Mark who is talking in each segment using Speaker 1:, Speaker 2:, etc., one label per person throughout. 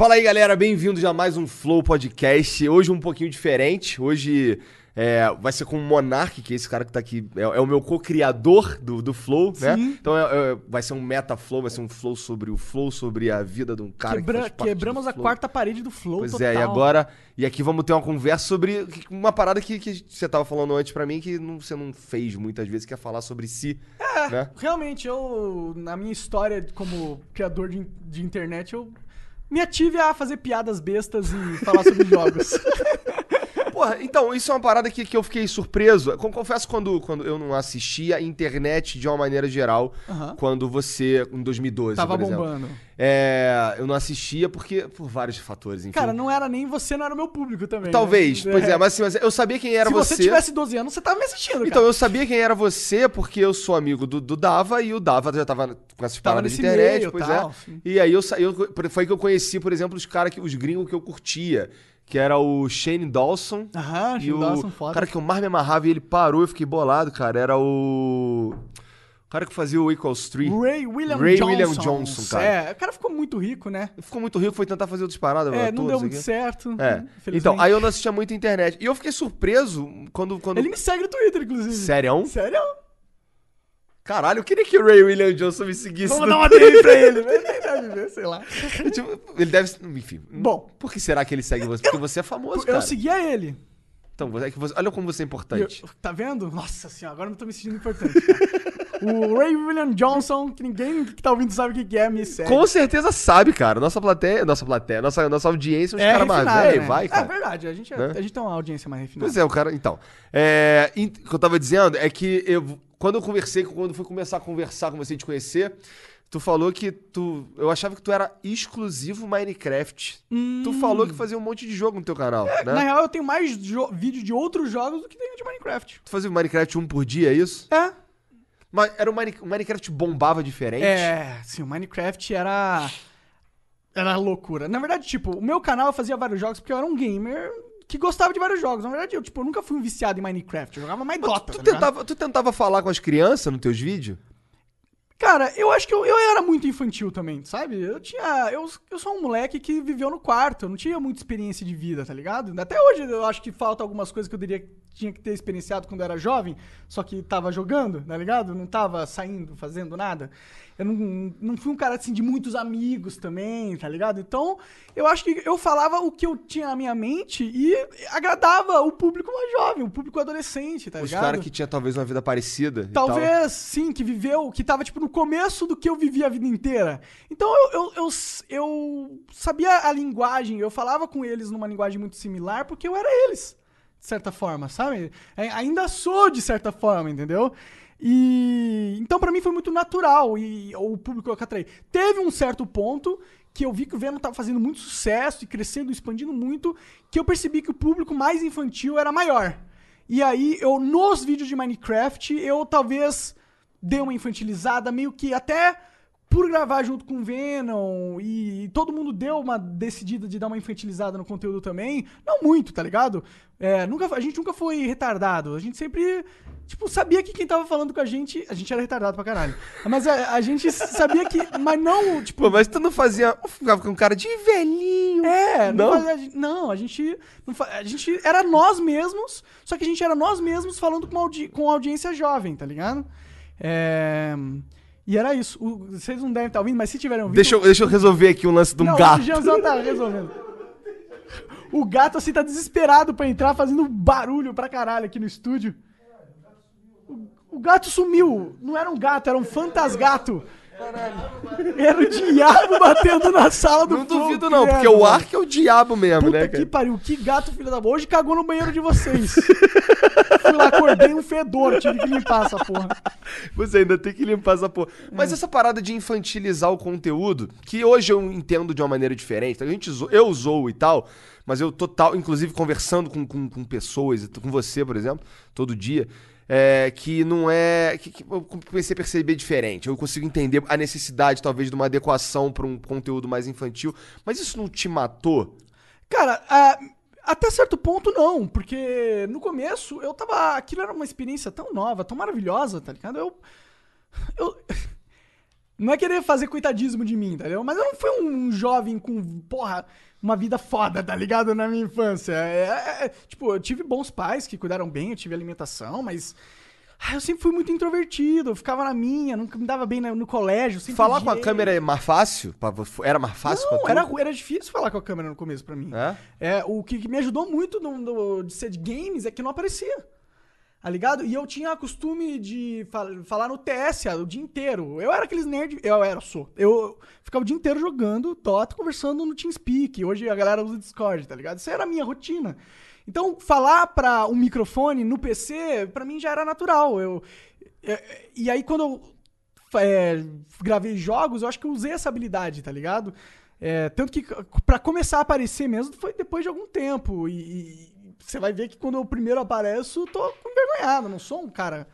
Speaker 1: Fala aí, galera, bem-vindos a mais um Flow Podcast. Hoje um pouquinho diferente. Hoje é, vai ser com o Monark, que é esse cara que tá aqui, é, é o meu co-criador do, do Flow, né? Então é- é- vai ser um meta-flow, vai ser um flow sobre o Flow, sobre a vida de um cara
Speaker 2: Quebra-
Speaker 1: que
Speaker 2: quebramos a quarta parede do Flow
Speaker 1: Pois
Speaker 2: total.
Speaker 1: é, e agora. E aqui vamos ter uma conversa sobre uma parada que, que você tava falando antes pra mim que não- você não fez muitas vezes, que é falar sobre si.
Speaker 2: É,
Speaker 1: né?
Speaker 2: realmente, eu, na minha história como criador de, de internet, eu me ative a fazer piadas bestas e falar sobre jogos.
Speaker 1: Porra, então, isso é uma parada que, que eu fiquei surpreso. Confesso quando, quando eu não assistia a internet de uma maneira geral, quando você, em 2012,
Speaker 2: Tava bombando.
Speaker 1: É, eu não assistia porque, por vários fatores, enfim.
Speaker 2: Cara, não era nem você, não era o meu público também.
Speaker 1: Talvez,
Speaker 2: né?
Speaker 1: pois é, mas assim, mas eu sabia quem era
Speaker 2: Se
Speaker 1: você.
Speaker 2: você tivesse 12 anos, você tava me assistindo,
Speaker 1: Então,
Speaker 2: cara.
Speaker 1: eu sabia quem era você porque eu sou amigo do, do Dava e o Dava já tava com essas
Speaker 2: Tava
Speaker 1: paradas de internet,
Speaker 2: meio,
Speaker 1: pois
Speaker 2: tal,
Speaker 1: é. E aí eu, eu foi que eu conheci, por exemplo, os caras que os gringos que eu curtia, que era o Shane Dawson
Speaker 2: Aham,
Speaker 1: e
Speaker 2: Shane
Speaker 1: o
Speaker 2: Dawson, foda.
Speaker 1: cara que eu mais me amarrava e ele parou, eu fiquei bolado, cara, era o o cara que fazia o Equals 3.
Speaker 2: Ray William
Speaker 1: Ray
Speaker 2: Johnson.
Speaker 1: William Johnson, cara.
Speaker 2: É, o cara ficou muito rico, né?
Speaker 1: Ficou muito rico, foi tentar fazer outras paradas,
Speaker 2: É, não deu muito
Speaker 1: o quê.
Speaker 2: certo.
Speaker 1: É. Então, aí eu não assistia muito a internet. E eu fiquei surpreso quando quando
Speaker 2: Ele me segue no Twitter, inclusive.
Speaker 1: Sério?
Speaker 2: Sério?
Speaker 1: Caralho, eu queria que o Ray William Johnson me seguisse.
Speaker 2: Vamos
Speaker 1: no
Speaker 2: dar uma DM pra ele. Ele deve ver, sei lá.
Speaker 1: Tipo, ele deve. Enfim.
Speaker 2: Bom.
Speaker 1: Por que será que ele segue você? Porque você é famoso, cara.
Speaker 2: Eu seguia ele.
Speaker 1: Então, é que você- olha como você é importante.
Speaker 2: eu- tá vendo? Nossa senhora, agora eu tô me sentindo importante. o Ray William Johnson, que ninguém que tá ouvindo sabe o que é, me segue.
Speaker 1: Com certeza sabe, cara. Nossa plateia, nossa plateia, nossa, nossa audiência, os
Speaker 2: é
Speaker 1: caras mais
Speaker 2: né?
Speaker 1: vai,
Speaker 2: É
Speaker 1: cara.
Speaker 2: verdade, a gente, é-
Speaker 1: Né?
Speaker 2: a gente tem uma audiência mais refinada.
Speaker 1: Pois é, o cara. Então. É, o que eu tava dizendo é que eu, quando eu conversei, quando fui começar a conversar com você e te conhecer, tu falou que tu. Eu achava que tu era exclusivo Minecraft. Tu falou que fazia um monte de jogo no teu canal, né?
Speaker 2: Hum. Na real, eu tenho mais vídeo de outros jogos do que tenho de Minecraft.
Speaker 1: Tu fazia Minecraft um por dia, é isso?
Speaker 2: É.
Speaker 1: Mas era o, Mine- o Minecraft bombava diferente?
Speaker 2: É, sim, o Minecraft era. Era loucura. Na verdade, tipo, o meu canal eu fazia vários jogos porque eu era um gamer que gostava de vários jogos. Na verdade, eu, tipo, eu nunca fui um viciado em Minecraft. Eu jogava mais Dota.
Speaker 1: Tu,
Speaker 2: tá
Speaker 1: tentava, tu tentava falar com as crianças nos teus vídeos?
Speaker 2: Cara, eu acho que eu, eu era muito infantil também, sabe? Eu tinha. Eu, eu sou um moleque que viveu no quarto, eu não tinha muita experiência de vida, tá ligado? Até hoje eu acho que falta algumas coisas que eu diria, tinha que ter experienciado quando eu era jovem, só que tava jogando, tá ligado? Não tava saindo, fazendo nada. Eu não, não fui um cara assim de muitos amigos também, tá ligado? Então, eu acho que eu falava o que eu tinha na minha mente e agradava o público mais jovem, o público adolescente, tá
Speaker 1: Os
Speaker 2: ligado?
Speaker 1: caras que tinham talvez uma vida parecida tal.
Speaker 2: Talvez, sim, que viveu, que tava, tipo, no começo do que eu vivi a vida inteira. Então eu, eu, eu, eu sabia a linguagem, eu falava com eles numa linguagem muito similar, porque eu era eles, de certa forma, sabe? Ainda sou, de certa forma, entendeu? E então pra mim foi muito natural e o público que atraí. Teve um certo ponto que eu vi que o Venom tava fazendo muito sucesso e crescendo, expandindo muito, que eu percebi que o público mais infantil era maior. E aí, eu, nos vídeos de Minecraft, eu talvez dei uma infantilizada, meio que até por gravar junto com o Venom, e todo mundo deu uma decidida de dar uma infantilizada no conteúdo também. Não muito, tá ligado? É, nunca, a gente nunca foi retardado. A gente sempre, tipo, sabia que quem tava falando com a gente. A gente era retardado pra caralho. Mas a, a gente sabia que. Mas não, tipo.
Speaker 1: Pô, mas tu não fazia. Ficava com um cara de velhinho.
Speaker 2: É, não,
Speaker 1: Não?
Speaker 2: fazia- a gente- não, a gente, não a gente era nós mesmos, só que a gente era nós mesmos falando com, audi com audiência jovem, tá ligado? É, e era isso. O- vocês não devem estar ouvindo, mas se tiverem ouvindo...
Speaker 1: Deixa eu, deixa eu resolver aqui um lance de um
Speaker 2: não,
Speaker 1: gato.
Speaker 2: o Janzão tá resolvendo. O gato, assim, tá desesperado pra entrar, fazendo barulho pra caralho aqui no estúdio. O, o gato sumiu. Não era um gato, era um fantasgato. Era o diabo batendo na sala do
Speaker 1: Não
Speaker 2: Flow,
Speaker 1: duvido, não, porque o
Speaker 2: mano.
Speaker 1: Ark é o diabo mesmo,
Speaker 2: Puta
Speaker 1: né,
Speaker 2: que
Speaker 1: cara?
Speaker 2: pariu, que gato filho da boa. Hoje cagou no banheiro de vocês. Fui lá, acordei um fedor, tive que limpar essa porra.
Speaker 1: Você ainda tem que limpar essa porra. Mas essa parada de infantilizar o conteúdo, que hoje eu entendo de uma maneira diferente. A gente, zo- eu zoo e tal, mas eu total, inclusive conversando com, com, com pessoas, com você, por exemplo, todo dia, é, que não é. Que, que eu comecei a perceber diferente. Eu consigo entender a necessidade, talvez, de uma adequação para um conteúdo mais infantil. Mas isso não te matou?
Speaker 2: Cara, ah, até certo ponto não, porque no começo eu tava. Aquilo era uma experiência tão nova, tão maravilhosa, tá ligado? Eu. Eu. Não é querer fazer coitadismo de mim, entendeu? Mas eu não fui um jovem com, porra, uma vida foda, tá ligado? Na minha infância. É, é, é, tipo, eu tive bons pais que cuidaram bem, eu tive alimentação, mas. ah, eu sempre fui muito introvertido, eu ficava na minha, nunca me dava bem no, no colégio.
Speaker 1: Falar com a câmera é mais fácil? Era mais fácil
Speaker 2: Não,
Speaker 1: pra tu?
Speaker 2: era, era difícil falar com a câmera no começo pra mim.
Speaker 1: É?
Speaker 2: É, o que, que me ajudou muito no, no- de ser de games é que não aparecia. Tá ligado? E eu tinha costume de fal- falar no TS o dia inteiro. Eu era aqueles nerd. Eu era, sou. Eu ficava o dia inteiro jogando Dota, conversando no TeamSpeak. Hoje a galera usa Discord, tá ligado? Isso era a minha rotina. Então, falar pra um microfone no PC, pra mim já era natural. Eu, e aí, quando eu é, gravei jogos, eu acho que eu usei essa habilidade, tá ligado? É, tanto que pra começar a aparecer mesmo foi depois de algum tempo. E você vai ver que quando eu primeiro apareço, eu tô envergonhado, não sou um cara.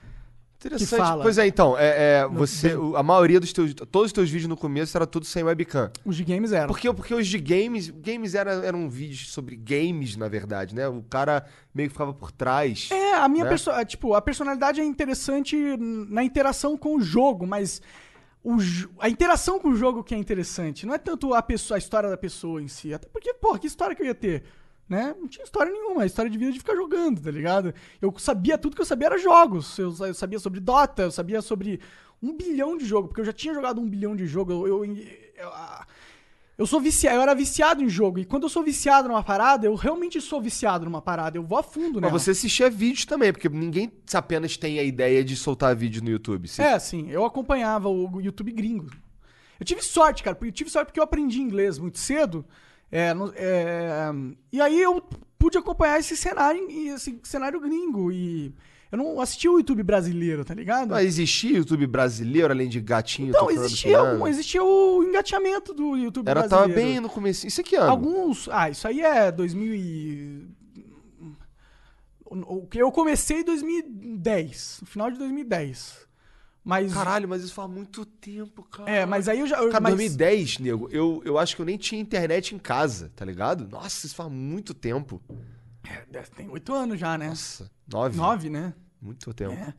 Speaker 1: Interessante.
Speaker 2: que fala.
Speaker 1: Pois é, então, é, é, você, a maioria dos teus, todos os teus vídeos no começo era tudo sem webcam.
Speaker 2: Os de games eram.
Speaker 1: Porque, porque os de games, games era, eram vídeos sobre games, na verdade, né? O cara meio que ficava por trás.
Speaker 2: É, a minha
Speaker 1: né?
Speaker 2: perso- tipo, a personalidade é interessante na interação com o jogo, mas o a interação com o jogo que é interessante. Não é tanto a, pessoa, a história da pessoa em si. Até porque, porra, que história que eu ia ter? Né? Não tinha história nenhuma, a história de vida de ficar jogando, tá ligado? Eu sabia tudo que eu sabia era jogos. Eu, sa- eu sabia sobre Dota, eu sabia sobre um bilhão de jogo, porque eu já tinha jogado um bilhão de jogo. Eu, eu, eu, eu sou viciado, eu era viciado em jogo. E quando eu sou viciado numa parada, eu realmente sou viciado numa parada. Eu vou a fundo, né?
Speaker 1: Mas você assistia vídeos também, porque ninguém apenas tem a ideia de soltar vídeo no YouTube. Você-
Speaker 2: É, sim. Eu acompanhava o YouTube gringo. Eu tive sorte, cara. Eu tive sorte porque eu aprendi inglês muito cedo. É, é, e aí eu pude acompanhar esse cenário, esse cenário gringo. E eu não assisti o YouTube brasileiro, tá ligado?
Speaker 1: Mas existia YouTube brasileiro, além de gatinho tocando
Speaker 2: existia,
Speaker 1: piano?
Speaker 2: um- existia o engateamento do YouTube
Speaker 1: Era, tava
Speaker 2: brasileiro.
Speaker 1: bem no começo. Isso aqui, ano?
Speaker 2: Alguns. Ah, isso aí é 2000 e. O que eu comecei em 2010, no final de 2010. Mas.
Speaker 1: Caralho, mas isso faz muito tempo, cara.
Speaker 2: É, mas aí eu já. eu-
Speaker 1: Cara,
Speaker 2: mas,
Speaker 1: 2010, nego, eu, eu acho que eu nem tinha internet em casa, tá ligado? Nossa, isso faz muito tempo.
Speaker 2: É, Tem oito anos já, né?
Speaker 1: Nossa, nove.
Speaker 2: Nove, né?
Speaker 1: Muito tempo.
Speaker 2: É.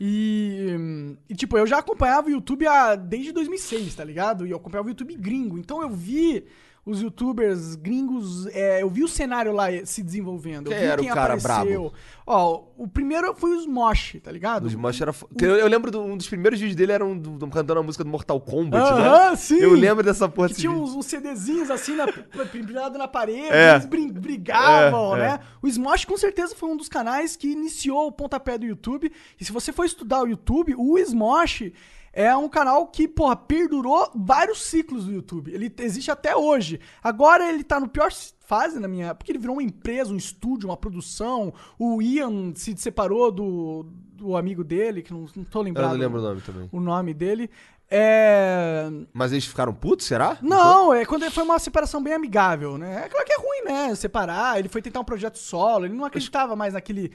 Speaker 2: E, e, tipo, eu já acompanhava o YouTube há, desde 2006, tá ligado? E eu acompanhava o YouTube gringo. Então eu vi os youtubers gringos, é, eu vi o cenário lá se desenvolvendo.
Speaker 1: Quem
Speaker 2: eu vi
Speaker 1: era o
Speaker 2: quem
Speaker 1: cara
Speaker 2: apareceu. Ó, o primeiro foi os Mosh, tá ligado?
Speaker 1: Os Mosh era fo- que Eu, eu lembro de um dos primeiros vídeos dele era um, do- do- cantando a música do Mortal Kombat,
Speaker 2: Aham,
Speaker 1: né?
Speaker 2: sim.
Speaker 1: Eu lembro dessa porra
Speaker 2: Que tinha
Speaker 1: vídeo.
Speaker 2: uns, uns CDzinhos assim, na, pendurado na parede,
Speaker 1: É.
Speaker 2: eles brigavam,
Speaker 1: É,
Speaker 2: né?
Speaker 1: é.
Speaker 2: O Smosh com certeza foi um dos canais que iniciou o pontapé do YouTube. E se você for estudar o YouTube, o Smosh é um canal que, porra, perdurou vários ciclos do YouTube. Ele existe até hoje. Agora ele tá no pior fase na minha. Porque ele virou uma empresa, um estúdio, uma produção. O Ian se separou do, do amigo dele, que não, não tô
Speaker 1: Eu
Speaker 2: lembrado
Speaker 1: não lembro o nome também.
Speaker 2: o nome dele. É.
Speaker 1: Mas eles ficaram putos, será?
Speaker 2: Não, é quando foi uma separação bem amigável, né? É claro que é ruim, né? Separar. Ele foi tentar um projeto solo, ele não acreditava mais naquele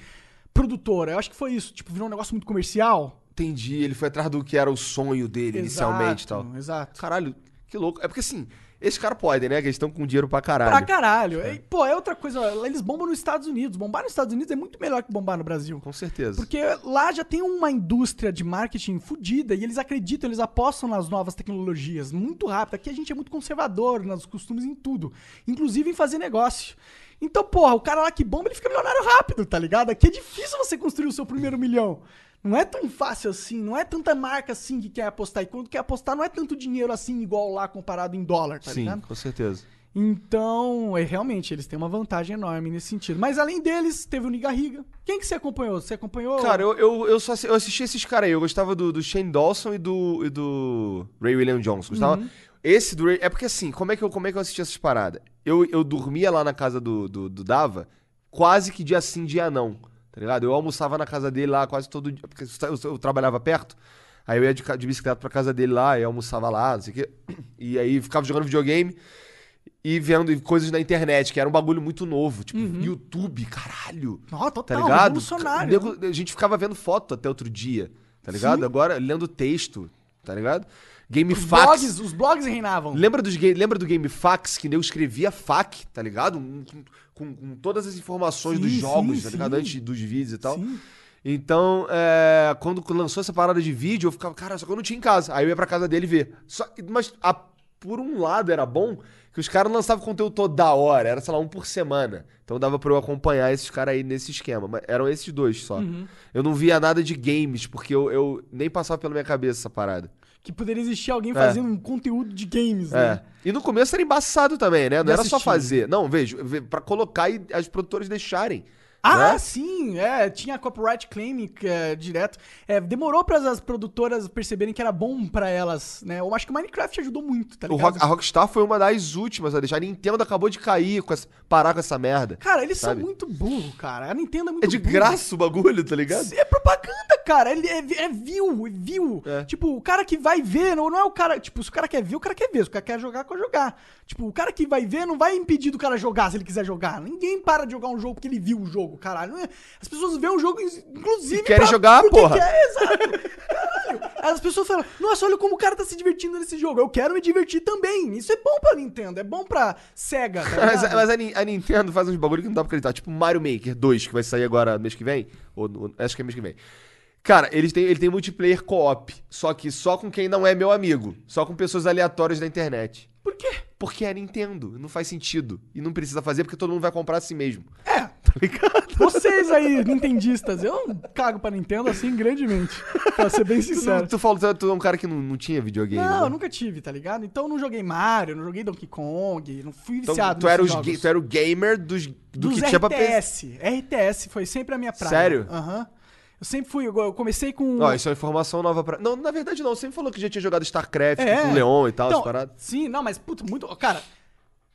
Speaker 2: produtor. Eu acho que foi isso. Tipo, virou um negócio muito comercial.
Speaker 1: Entendi, ele foi atrás do que era o sonho dele inicialmente e tal.
Speaker 2: Exato.
Speaker 1: Caralho, que louco. É porque assim, esses caras podem, né? Que eles estão com dinheiro pra caralho.
Speaker 2: Pra caralho. E, pô, é outra coisa. Eles bombam nos Estados Unidos. Bombar nos Estados Unidos é muito melhor que bombar no Brasil.
Speaker 1: Com certeza.
Speaker 2: Porque lá já tem uma indústria de marketing fodida e eles acreditam, eles apostam nas novas tecnologias muito rápido. Aqui a gente é muito conservador nos costumes em tudo, inclusive em fazer negócio. Então, porra, o cara lá que bomba, ele fica milionário rápido, tá ligado? Aqui é difícil você construir o seu primeiro milhão. Não é tão fácil assim, não é tanta marca assim que quer apostar. E quando quer apostar, não é tanto dinheiro assim, igual lá comparado em dólar, tá
Speaker 1: Sim,
Speaker 2: ligado?
Speaker 1: com certeza.
Speaker 2: Então, é, realmente, eles têm uma vantagem enorme nesse sentido. Mas além deles, teve o Nigarriga. Quem que você acompanhou? Você acompanhou?
Speaker 1: Cara, eu, eu, eu só eu assisti esses caras aí. Eu gostava do, do Shane Dawson e do, e do Ray William Johnson. Gostava.
Speaker 2: Uhum.
Speaker 1: Esse do Ray. É porque assim, como é que eu, como é que eu assisti essas paradas? Eu, eu dormia lá na casa do, do, do Dava quase que dia sim, dia não. Tá ligado? Eu almoçava na casa dele lá quase todo dia. Porque eu, eu trabalhava perto. Aí eu ia de, de bicicleta pra casa dele lá, e almoçava lá, não sei o quê. E aí ficava jogando videogame e vendo coisas na internet, que era um bagulho muito novo. Tipo, YouTube, caralho. Tá
Speaker 2: total,
Speaker 1: ligado?
Speaker 2: revolucionário.
Speaker 1: Nego- A gente ficava vendo foto até outro dia, tá ligado?
Speaker 2: Sim.
Speaker 1: Agora lendo texto, tá ligado?
Speaker 2: Os
Speaker 1: GameFAQs.
Speaker 2: blogs, os blogs reinavam.
Speaker 1: Lembra, dos, lembra do GameFAQs que eu escrevia FAQ, tá ligado? Um- Com, com- com todas as informações
Speaker 2: Sim,
Speaker 1: dos jogos,
Speaker 2: sim,
Speaker 1: tá ligado?
Speaker 2: sim.
Speaker 1: Antes dos vídeos e tal.
Speaker 2: Sim.
Speaker 1: Então, é, quando lançou essa parada de vídeo, eu ficava, cara, só que eu não tinha em casa. Aí eu ia pra casa dele ver. Só, mas a- por um lado era bom que os caras lançavam conteúdo toda hora, era, sei lá, um por semana. Então dava pra eu acompanhar esses caras aí nesse esquema. Mas eram esses dois só.
Speaker 2: Uhum.
Speaker 1: Eu não via nada de games, porque eu, eu nem passava pela minha cabeça essa parada.
Speaker 2: Que poderia existir alguém fazendo um conteúdo de games,
Speaker 1: É.
Speaker 2: né?
Speaker 1: E no começo era embaçado também, né? Não era só
Speaker 2: assistir.
Speaker 1: fazer. Não, vejo, ve- pra colocar e as produtoras deixarem.
Speaker 2: Ah,
Speaker 1: né?
Speaker 2: sim, é, tinha copyright claim é, direto. É, demorou para as produtoras perceberem que era bom pra elas, né? Eu acho que o Minecraft ajudou muito, tá
Speaker 1: O
Speaker 2: ligado?
Speaker 1: Rock- a Rockstar foi uma das últimas a deixar. A Nintendo acabou de cair, com essa- parar com essa merda.
Speaker 2: Cara, eles
Speaker 1: sabe?
Speaker 2: são muito burros, cara. A Nintendo é muito
Speaker 1: É de
Speaker 2: burra.
Speaker 1: graça o bagulho, tá ligado?
Speaker 2: É propaganda, cara. Ele é, é view, é view.
Speaker 1: É.
Speaker 2: Tipo, o cara que vai ver, não, não é o cara. Tipo, se o cara quer ver, o cara quer ver. Se o cara quer jogar, quer jogar. Tipo, o cara que vai ver não vai impedir do cara jogar se ele quiser jogar. Ninguém para de jogar um jogo porque ele viu o jogo, caralho. Não é- As pessoas veem um jogo, inclusive.
Speaker 1: E querem jogar,
Speaker 2: porque
Speaker 1: porra.
Speaker 2: Quer, exato. Caralho. As pessoas falam, nossa, olha como o cara tá se divertindo nesse jogo. Eu quero me divertir também. Isso é bom pra Nintendo, é bom pra SEGA, tá
Speaker 1: Mas, mas a, a Nintendo faz uns bagulho que não dá pra acreditar. Tipo Mario Maker 2, que vai sair agora mês que vem. Ou, ou- acho que é mês que vem. Cara, eles têm, ele tem multiplayer co-op. Só que só com quem não é meu amigo. Só com pessoas aleatórias da internet.
Speaker 2: Por quê?
Speaker 1: Porque é Nintendo. Não faz sentido. E não precisa fazer porque todo mundo vai comprar a si mesmo.
Speaker 2: É,
Speaker 1: Tá ligado?
Speaker 2: Vocês aí, nintendistas, eu cago pra Nintendo assim grandemente. Pra ser bem
Speaker 1: Tu,
Speaker 2: sincero.
Speaker 1: tu falou que tu é um cara que não, não tinha videogame.
Speaker 2: Não,
Speaker 1: né?
Speaker 2: eu nunca tive, tá ligado? Então eu não joguei Mario, não joguei Donkey Kong, não fui
Speaker 1: Então,
Speaker 2: viciado
Speaker 1: tu, era os tu era o gamer dos, do
Speaker 2: Dos
Speaker 1: que tinha pra pensar.
Speaker 2: RTS. RTS foi sempre a minha praia.
Speaker 1: Sério?
Speaker 2: Aham. Eu sempre fui, eu comecei com...
Speaker 1: Ó, isso é uma informação nova pra. Não, na verdade não. Você sempre falou que já tinha jogado StarCraft
Speaker 2: É.
Speaker 1: com o Leon e tal,
Speaker 2: Então,
Speaker 1: essas paradas.
Speaker 2: Sim, não, mas, puta, muito... Cara,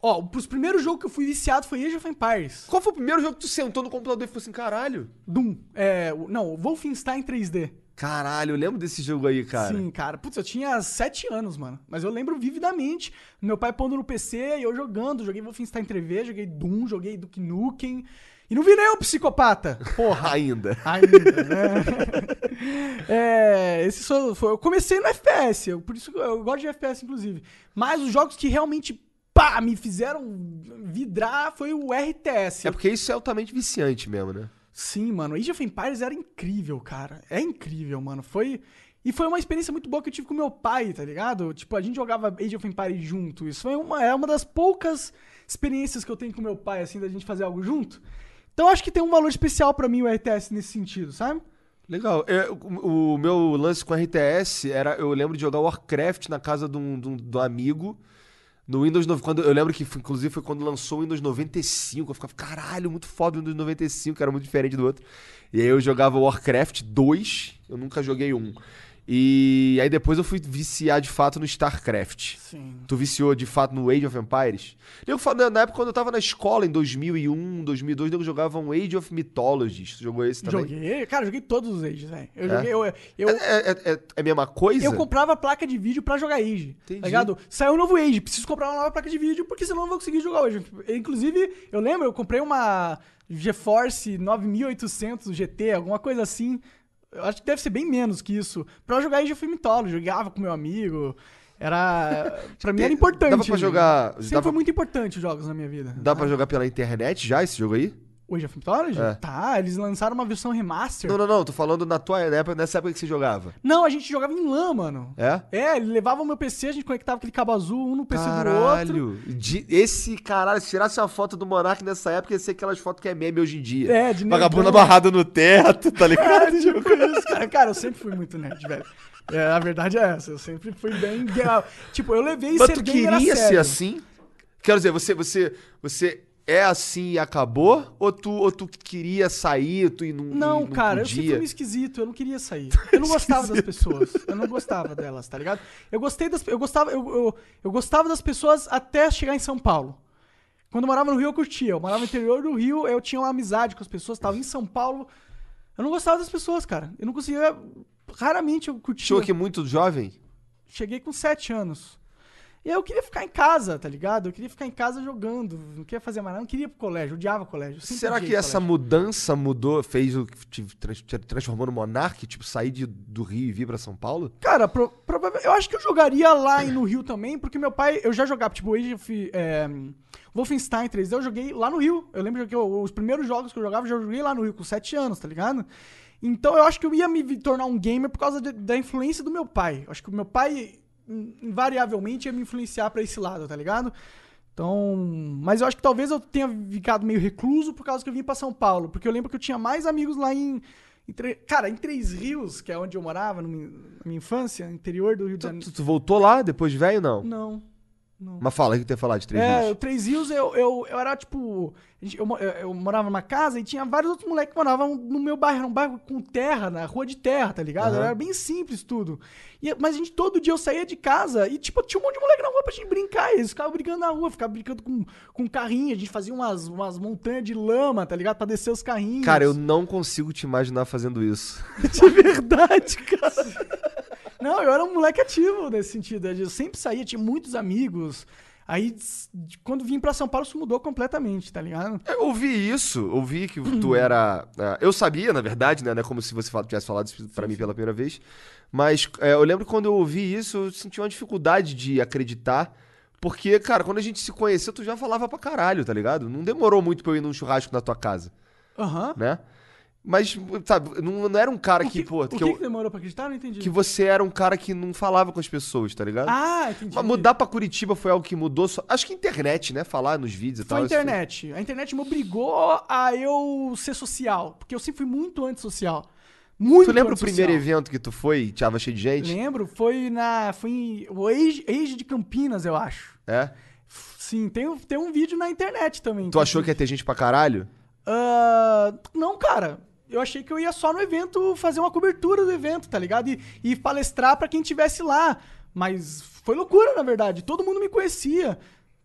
Speaker 2: ó, os primeiros jogos que eu fui viciado foi Age of Empires.
Speaker 1: Qual foi o primeiro jogo que tu sentou no computador e falou assim, caralho?
Speaker 2: Doom. É, não, Wolfenstein 3D.
Speaker 1: Caralho, eu lembro desse jogo aí, cara.
Speaker 2: Sim, cara. Putz, eu tinha sete anos, mano. Mas eu lembro vividamente. Meu pai pondo no PC e eu jogando. Joguei Wolfenstein 3D, joguei Doom, joguei Duke Nukem. E não virei um psicopata. Porra.
Speaker 1: Ainda.
Speaker 2: Ainda, né? é, esse foi. Eu comecei no FPS, eu- por isso que eu gosto de FPS, inclusive. Mas os jogos que realmente, pá, me fizeram vidrar foi o RTS.
Speaker 1: É porque isso é altamente viciante mesmo, né?
Speaker 2: Sim, mano. Age of Empires era incrível, cara. É incrível, mano. Foi. E foi uma experiência muito boa que eu tive com meu pai, tá ligado? Tipo, a gente jogava Age of Empires junto. Isso foi uma, é uma das poucas experiências que eu tenho com meu pai, assim, da gente fazer algo junto. Então acho que tem um valor especial pra mim o RTS nesse sentido, sabe?
Speaker 1: Legal. É, o, o meu lance com RTS era. Eu lembro de jogar Warcraft na casa de um, de um- de um amigo. No Windows 9. Quando, eu lembro que, foi- inclusive, foi quando lançou o Windows 95. Eu ficava, caralho, muito foda o Windows 95, que era muito diferente do outro. E aí eu jogava Warcraft 2. Eu nunca joguei um. E aí depois eu fui viciar de fato no StarCraft.
Speaker 2: Sim.
Speaker 1: Tu viciou de fato no Age of Empires? Eu, na época quando eu tava na escola, em 2001, 2002, eu jogava um Age of Mythologies. Tu jogou esse também?
Speaker 2: Joguei, cara, joguei todos os Ages, velho. Eu
Speaker 1: É?
Speaker 2: joguei, eu, eu,
Speaker 1: É, é, é- é a mesma coisa?
Speaker 2: eu comprava placa de vídeo pra jogar Age.
Speaker 1: Entendi.
Speaker 2: Tá ligado? Saiu um novo Age, preciso comprar uma nova placa de vídeo, porque senão eu não vou conseguir jogar hoje. Inclusive, eu lembro, eu comprei uma GeForce 9800 GT, alguma coisa assim. Eu acho que deve ser bem menos que isso. Pra jogar Age of Mythology, jogava com meu amigo. Era. Pra mim era importante.
Speaker 1: Dava pra jogar-
Speaker 2: Sempre
Speaker 1: dava-
Speaker 2: foi muito importante os jogos na minha vida.
Speaker 1: Dá pra jogar pela internet já esse jogo aí?
Speaker 2: O Age of Mythology?
Speaker 1: É.
Speaker 2: Tá, eles lançaram uma versão remaster.
Speaker 1: Não, não, não. Tô falando na tua época, nessa época que você jogava.
Speaker 2: Não, a gente jogava em LAN, mano.
Speaker 1: É?
Speaker 2: É, ele levava o meu PC, a gente conectava aquele cabo azul, um no PC do outro.
Speaker 1: Caralho. De- esse caralho, se tirasse uma foto do Monark nessa época, ia ser aquelas fotos que é meme hoje em dia.
Speaker 2: É, de
Speaker 1: Vagabunda amarrada no teto, tá
Speaker 2: É,
Speaker 1: ligado?
Speaker 2: tipo isso, cara. Cara, eu sempre fui muito nerd, velho. É, a verdade é essa, eu sempre fui bem... Tipo, eu levei
Speaker 1: Mas
Speaker 2: ser
Speaker 1: tu queria ser assim? Quero dizer, você, você, você é assim e acabou? Ou tu, ou tu queria sair tu, e não e
Speaker 2: Não, cara, eu
Speaker 1: podia?
Speaker 2: sempre fui esquisito, eu não queria sair. Eu não gostava das pessoas, eu não gostava delas, tá ligado? Eu gostei das... Eu gostava, eu, eu, eu gostava das pessoas até chegar em São Paulo. Quando eu morava no Rio, eu curtia. Eu morava no interior do Rio, eu tinha uma amizade com as pessoas, tava em São Paulo. Eu não gostava das pessoas, cara. Eu não conseguia... Raramente eu curtia.
Speaker 1: Chegou aqui muito jovem?
Speaker 2: Cheguei com 7 anos. E aí eu queria ficar em casa, tá ligado? Eu queria ficar em casa jogando, não queria fazer mais nada, não queria ir pro colégio, odiava o colégio.
Speaker 1: Será que essa
Speaker 2: colégio.
Speaker 1: mudança mudou, fez o que te, trans- te transformou no Monark? Tipo, sair de, do Rio e vir pra São Paulo?
Speaker 2: Cara, pro, eu acho que eu jogaria lá e no Rio também, porque meu pai, eu já jogava, tipo, Age of, é, Wolfenstein 3D eu joguei lá no Rio. Eu lembro que eu- os primeiros jogos que eu jogava, eu já joguei lá no Rio, com 7 anos, tá ligado? Então eu acho que eu ia me tornar um gamer por causa de- da influência do meu pai. Eu acho que o meu pai, invariavelmente, ia me influenciar pra esse lado, tá ligado? Então. Mas eu acho que talvez eu tenha ficado meio recluso por causa que eu vim pra São Paulo. Porque eu lembro que eu tinha mais amigos lá em. em Tre- Cara, em Três Rios, que é onde eu morava no na minha infância, interior do Rio de
Speaker 1: Tu,
Speaker 2: Janeiro.
Speaker 1: tu- tu voltou lá depois de velho, não?
Speaker 2: Não. Não.
Speaker 1: Mas fala, o que tu ia falar de três
Speaker 2: É,
Speaker 1: dias?
Speaker 2: o Três Rios, eu, eu, eu era tipo. Eu, eu- eu morava numa casa e tinha vários outros moleques que moravam no meu bairro. Era um bairro com terra, na rua de terra, tá ligado?
Speaker 1: Aham.
Speaker 2: Era bem simples tudo. E- mas a gente, todo dia eu saía de casa e, tipo, tinha um monte de moleque na rua pra gente brincar. Eles ficavam brincando na rua, ficavam brincando com, com carrinho. A gente fazia umas, umas montanhas de lama, tá ligado? Pra descer os carrinhos.
Speaker 1: Cara, eu não consigo te imaginar fazendo isso.
Speaker 2: De verdade, cara. Não, eu era um moleque ativo nesse sentido. Eu sempre saía, tinha muitos amigos. Aí, quando vim pra São Paulo, isso mudou completamente, tá ligado?
Speaker 1: Eu ouvi isso, ouvi que tu era. é, eu sabia, na verdade, né? Não é como se você tivesse falado isso pra mim pela primeira vez. Mas é, eu lembro que quando eu ouvi isso, eu senti uma dificuldade de acreditar. Porque, cara, quando a gente se conheceu, tu já falava pra caralho, tá ligado? Não demorou muito pra eu ir num churrasco na tua casa,
Speaker 2: Aham.
Speaker 1: né? Mas, sabe, não, não era um cara que,
Speaker 2: que,
Speaker 1: pô,
Speaker 2: o
Speaker 1: que,
Speaker 2: que,
Speaker 1: eu-
Speaker 2: que demorou pra acreditar? Não entendi.
Speaker 1: que você era um cara que não falava com as pessoas, tá ligado?
Speaker 2: Ah, entendi.
Speaker 1: Mas mudar pra Curitiba foi algo que mudou. Só... Acho que internet, né? Falar nos vídeos e
Speaker 2: Foi
Speaker 1: tal.
Speaker 2: a internet. A internet me obrigou a eu ser social. Porque eu sempre fui muito antissocial. Muito
Speaker 1: Tu lembra o primeiro evento que tu foi tava cheio de gente?
Speaker 2: Lembro, foi na. Foi em. O Age, Age de Campinas, eu acho.
Speaker 1: É?
Speaker 2: Sim, tem, um- tem um vídeo na internet também.
Speaker 1: Tu achou que ia ter gente pra caralho?
Speaker 2: Ah, não, cara. Eu achei que eu ia só no evento fazer uma cobertura do evento, tá ligado? E, e palestrar pra quem tivesse lá. Mas foi loucura, na verdade. Todo mundo me conhecia.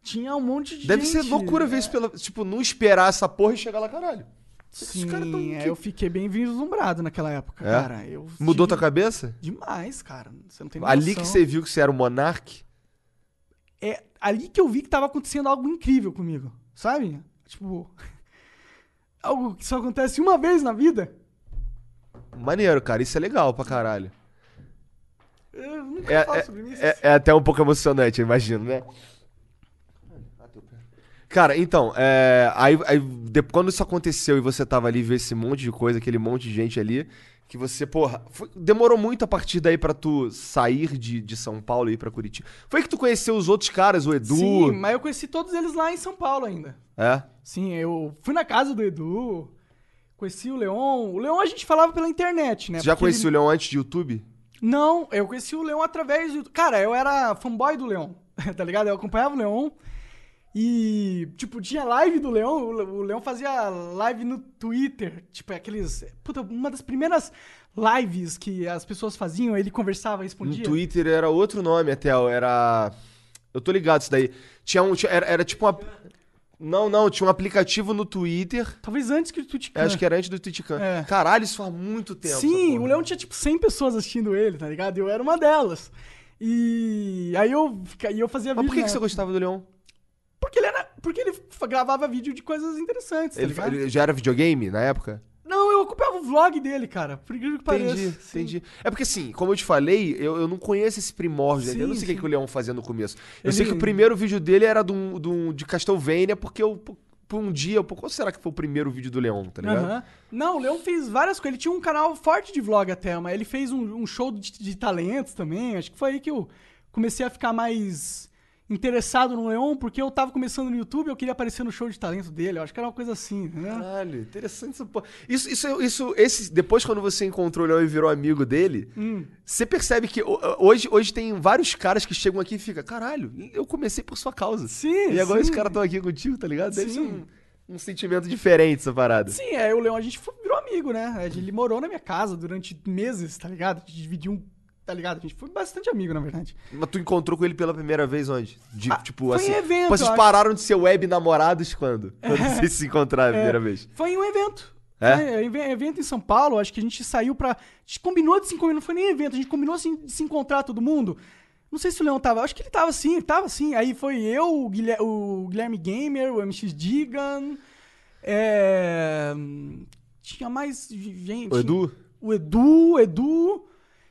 Speaker 2: Tinha um monte de
Speaker 1: Deve
Speaker 2: gente.
Speaker 1: ser loucura ver isso pela. Tipo, não esperar essa porra e chegar lá, caralho.
Speaker 2: Sim,
Speaker 1: tão-
Speaker 2: é, eu fiquei bem vislumbrado naquela época,
Speaker 1: É?
Speaker 2: cara. Eu
Speaker 1: Mudou
Speaker 2: tive-
Speaker 1: tua cabeça?
Speaker 2: Demais, cara. Você não tem
Speaker 1: Ali
Speaker 2: noção.
Speaker 1: que você viu que você era o monarque?
Speaker 2: É ali que eu vi que tava acontecendo algo incrível comigo, sabe? Tipo... algo que só acontece uma vez na vida.
Speaker 1: Maneiro, cara. Isso é legal pra caralho.
Speaker 2: Eu nunca
Speaker 1: É,
Speaker 2: falo
Speaker 1: é,
Speaker 2: sobre isso.
Speaker 1: é- é até um pouco emocionante, eu imagino, né? Cara, então, é, aí, aí de- quando isso aconteceu e você tava ali, ver esse monte de coisa, aquele monte de gente ali, que você, porra, foi- demorou muito a partir daí pra tu sair de, de São Paulo e ir pra Curitiba. Foi que tu conheceu os outros caras, o Edu?
Speaker 2: Sim, mas eu conheci todos eles lá em São Paulo ainda.
Speaker 1: É?
Speaker 2: Sim, eu fui na casa do Edu, conheci o Leon. O Leon a gente falava pela internet, né?
Speaker 1: Você já conhecia
Speaker 2: ele-
Speaker 1: o Leão antes de YouTube?
Speaker 2: Não, eu conheci o Leon através do. Cara, eu era fanboy do Leon, tá ligado? Eu acompanhava o Leon. E, tipo, tinha live do Leon. O Le- o Leon fazia live no Twitter. Tipo, aqueles. Puta, uma das primeiras lives que as pessoas faziam, ele conversava,
Speaker 1: No
Speaker 2: respondia.
Speaker 1: Twitter era outro nome até, era... Eu tô ligado isso daí. Tinha um... tinha- era, era tipo uma... Não, não, tinha um aplicativo no Twitter...
Speaker 2: Talvez antes que o Twitch
Speaker 1: Acho que era antes do Twitchcam.
Speaker 2: É.
Speaker 1: Caralho, isso faz muito tempo.
Speaker 2: Sim, o Leão tinha tipo 100 pessoas assistindo ele, tá ligado? E eu era uma delas. E aí eu, e eu fazia
Speaker 1: Mas
Speaker 2: vídeo.
Speaker 1: por que,
Speaker 2: na
Speaker 1: que você gostava do Leão?
Speaker 2: Porque ele, era, porque ele gravava vídeo de coisas interessantes, tá
Speaker 1: Ele,
Speaker 2: ligado?
Speaker 1: ele já era videogame na época?
Speaker 2: Não, eu acompanhava o vlog dele, cara. Por incrível que pareça.
Speaker 1: Entendi,
Speaker 2: Sim.
Speaker 1: entendi. É porque assim, como eu te falei, eu, eu não conheço esse primórdio.
Speaker 2: Sim,
Speaker 1: eu não sei o que, que o Leão fazia no começo. Eu
Speaker 2: Ele-
Speaker 1: sei que o primeiro vídeo dele era de, um, de, um- de Castlevania, porque eu, por- um dia, por qual será que foi o primeiro vídeo do Leão, tá ligado?
Speaker 2: Aham. Não, o Leão fez várias coisas. Ele tinha um canal forte de vlog até, mas ele fez um, um show de, de talentos também. Acho que foi aí que eu comecei a ficar mais interessado no Leon, porque eu tava começando no YouTube e eu queria aparecer no show de talento dele. Eu acho que era uma coisa assim, né?
Speaker 1: Caralho, interessante essa porra. Isso, isso, isso, esse, depois quando você encontrou o Leão e virou amigo dele,
Speaker 2: Hum.
Speaker 1: você percebe que ho- hoje, hoje tem vários caras que chegam aqui e ficam, caralho, eu comecei por sua causa.
Speaker 2: Sim,
Speaker 1: E agora
Speaker 2: sim.
Speaker 1: esses caras estão aqui contigo, tá ligado? Deve ser
Speaker 2: Sim.
Speaker 1: um, um sentimento diferente essa parada.
Speaker 2: Sim, é, o Leão a gente virou amigo, né? Ele morou na minha casa durante meses, tá ligado? A gente dividiu um. Tá ligado? A gente foi bastante amigo, na verdade.
Speaker 1: Mas tu encontrou com ele pela primeira vez onde? De,
Speaker 2: Ah,
Speaker 1: tipo,
Speaker 2: foi
Speaker 1: assim.
Speaker 2: em evento,
Speaker 1: Vocês
Speaker 2: eu acho.
Speaker 1: pararam de ser web namorados quando? Quando vocês se encontraram a primeira
Speaker 2: É,
Speaker 1: vez?
Speaker 2: Foi em um evento.
Speaker 1: É?
Speaker 2: Um evento em São Paulo, acho que a gente saiu pra. A gente combinou de se encontrar, não foi nem evento, a gente combinou assim, de se encontrar todo mundo. Não sei se o Leão tava, acho que ele tava sim, tava sim. Aí foi eu, o Guilherme, o Guilherme Gamer, o MX Digan. É... Tinha mais gente.
Speaker 1: O Edu?
Speaker 2: O Edu, o Edu.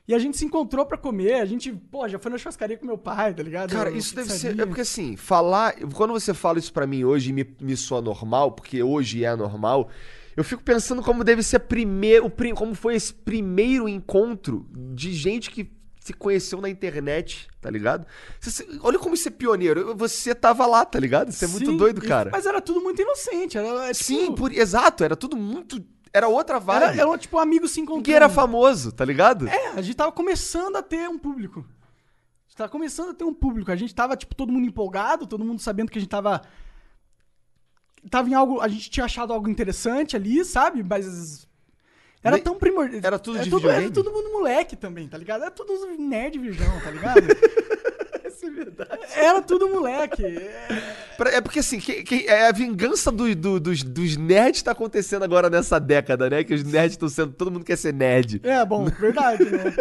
Speaker 2: E a gente se encontrou pra comer, a gente, pô, já foi na churrascaria com meu pai, tá ligado?
Speaker 1: Cara,
Speaker 2: Eu-
Speaker 1: isso deve ser. É porque assim, falar. Quando você fala isso pra mim hoje e me, me soa normal, porque hoje é normal, eu fico pensando como deve ser primeiro, como foi esse primeiro encontro de gente que se conheceu na internet, tá ligado? Você- você- olha como isso é pioneiro. Você tava lá, tá ligado? Isso é muito
Speaker 2: Sim,
Speaker 1: doido, cara.
Speaker 2: Mas era tudo muito inocente, era, é, tipo,
Speaker 1: Sim, por- exato, era tudo muito. Era outra vibe.
Speaker 2: era, era tipo amigos se encontrando.
Speaker 1: Ninguém era famoso, tá ligado?
Speaker 2: É, a gente tava começando a ter um público. A gente tava começando a ter um público. A gente tava, tipo, todo mundo empolgado, todo mundo sabendo que a gente tava. Tava em algo. A gente tinha achado algo interessante ali, sabe? Mas. Era
Speaker 1: Nem-
Speaker 2: tão primordial.
Speaker 1: era tudo de
Speaker 2: tudo, Era todo mundo moleque também, tá ligado? Era tudo nerd virgão, tá ligado?
Speaker 1: É verdade.
Speaker 2: Era tudo moleque. É,
Speaker 1: É porque assim, que- que- é a vingança do- do- dos, dos nerds tá acontecendo agora nessa década, né? Que os nerds estão sendo. Todo mundo quer ser nerd.
Speaker 2: É, bom, verdade, né?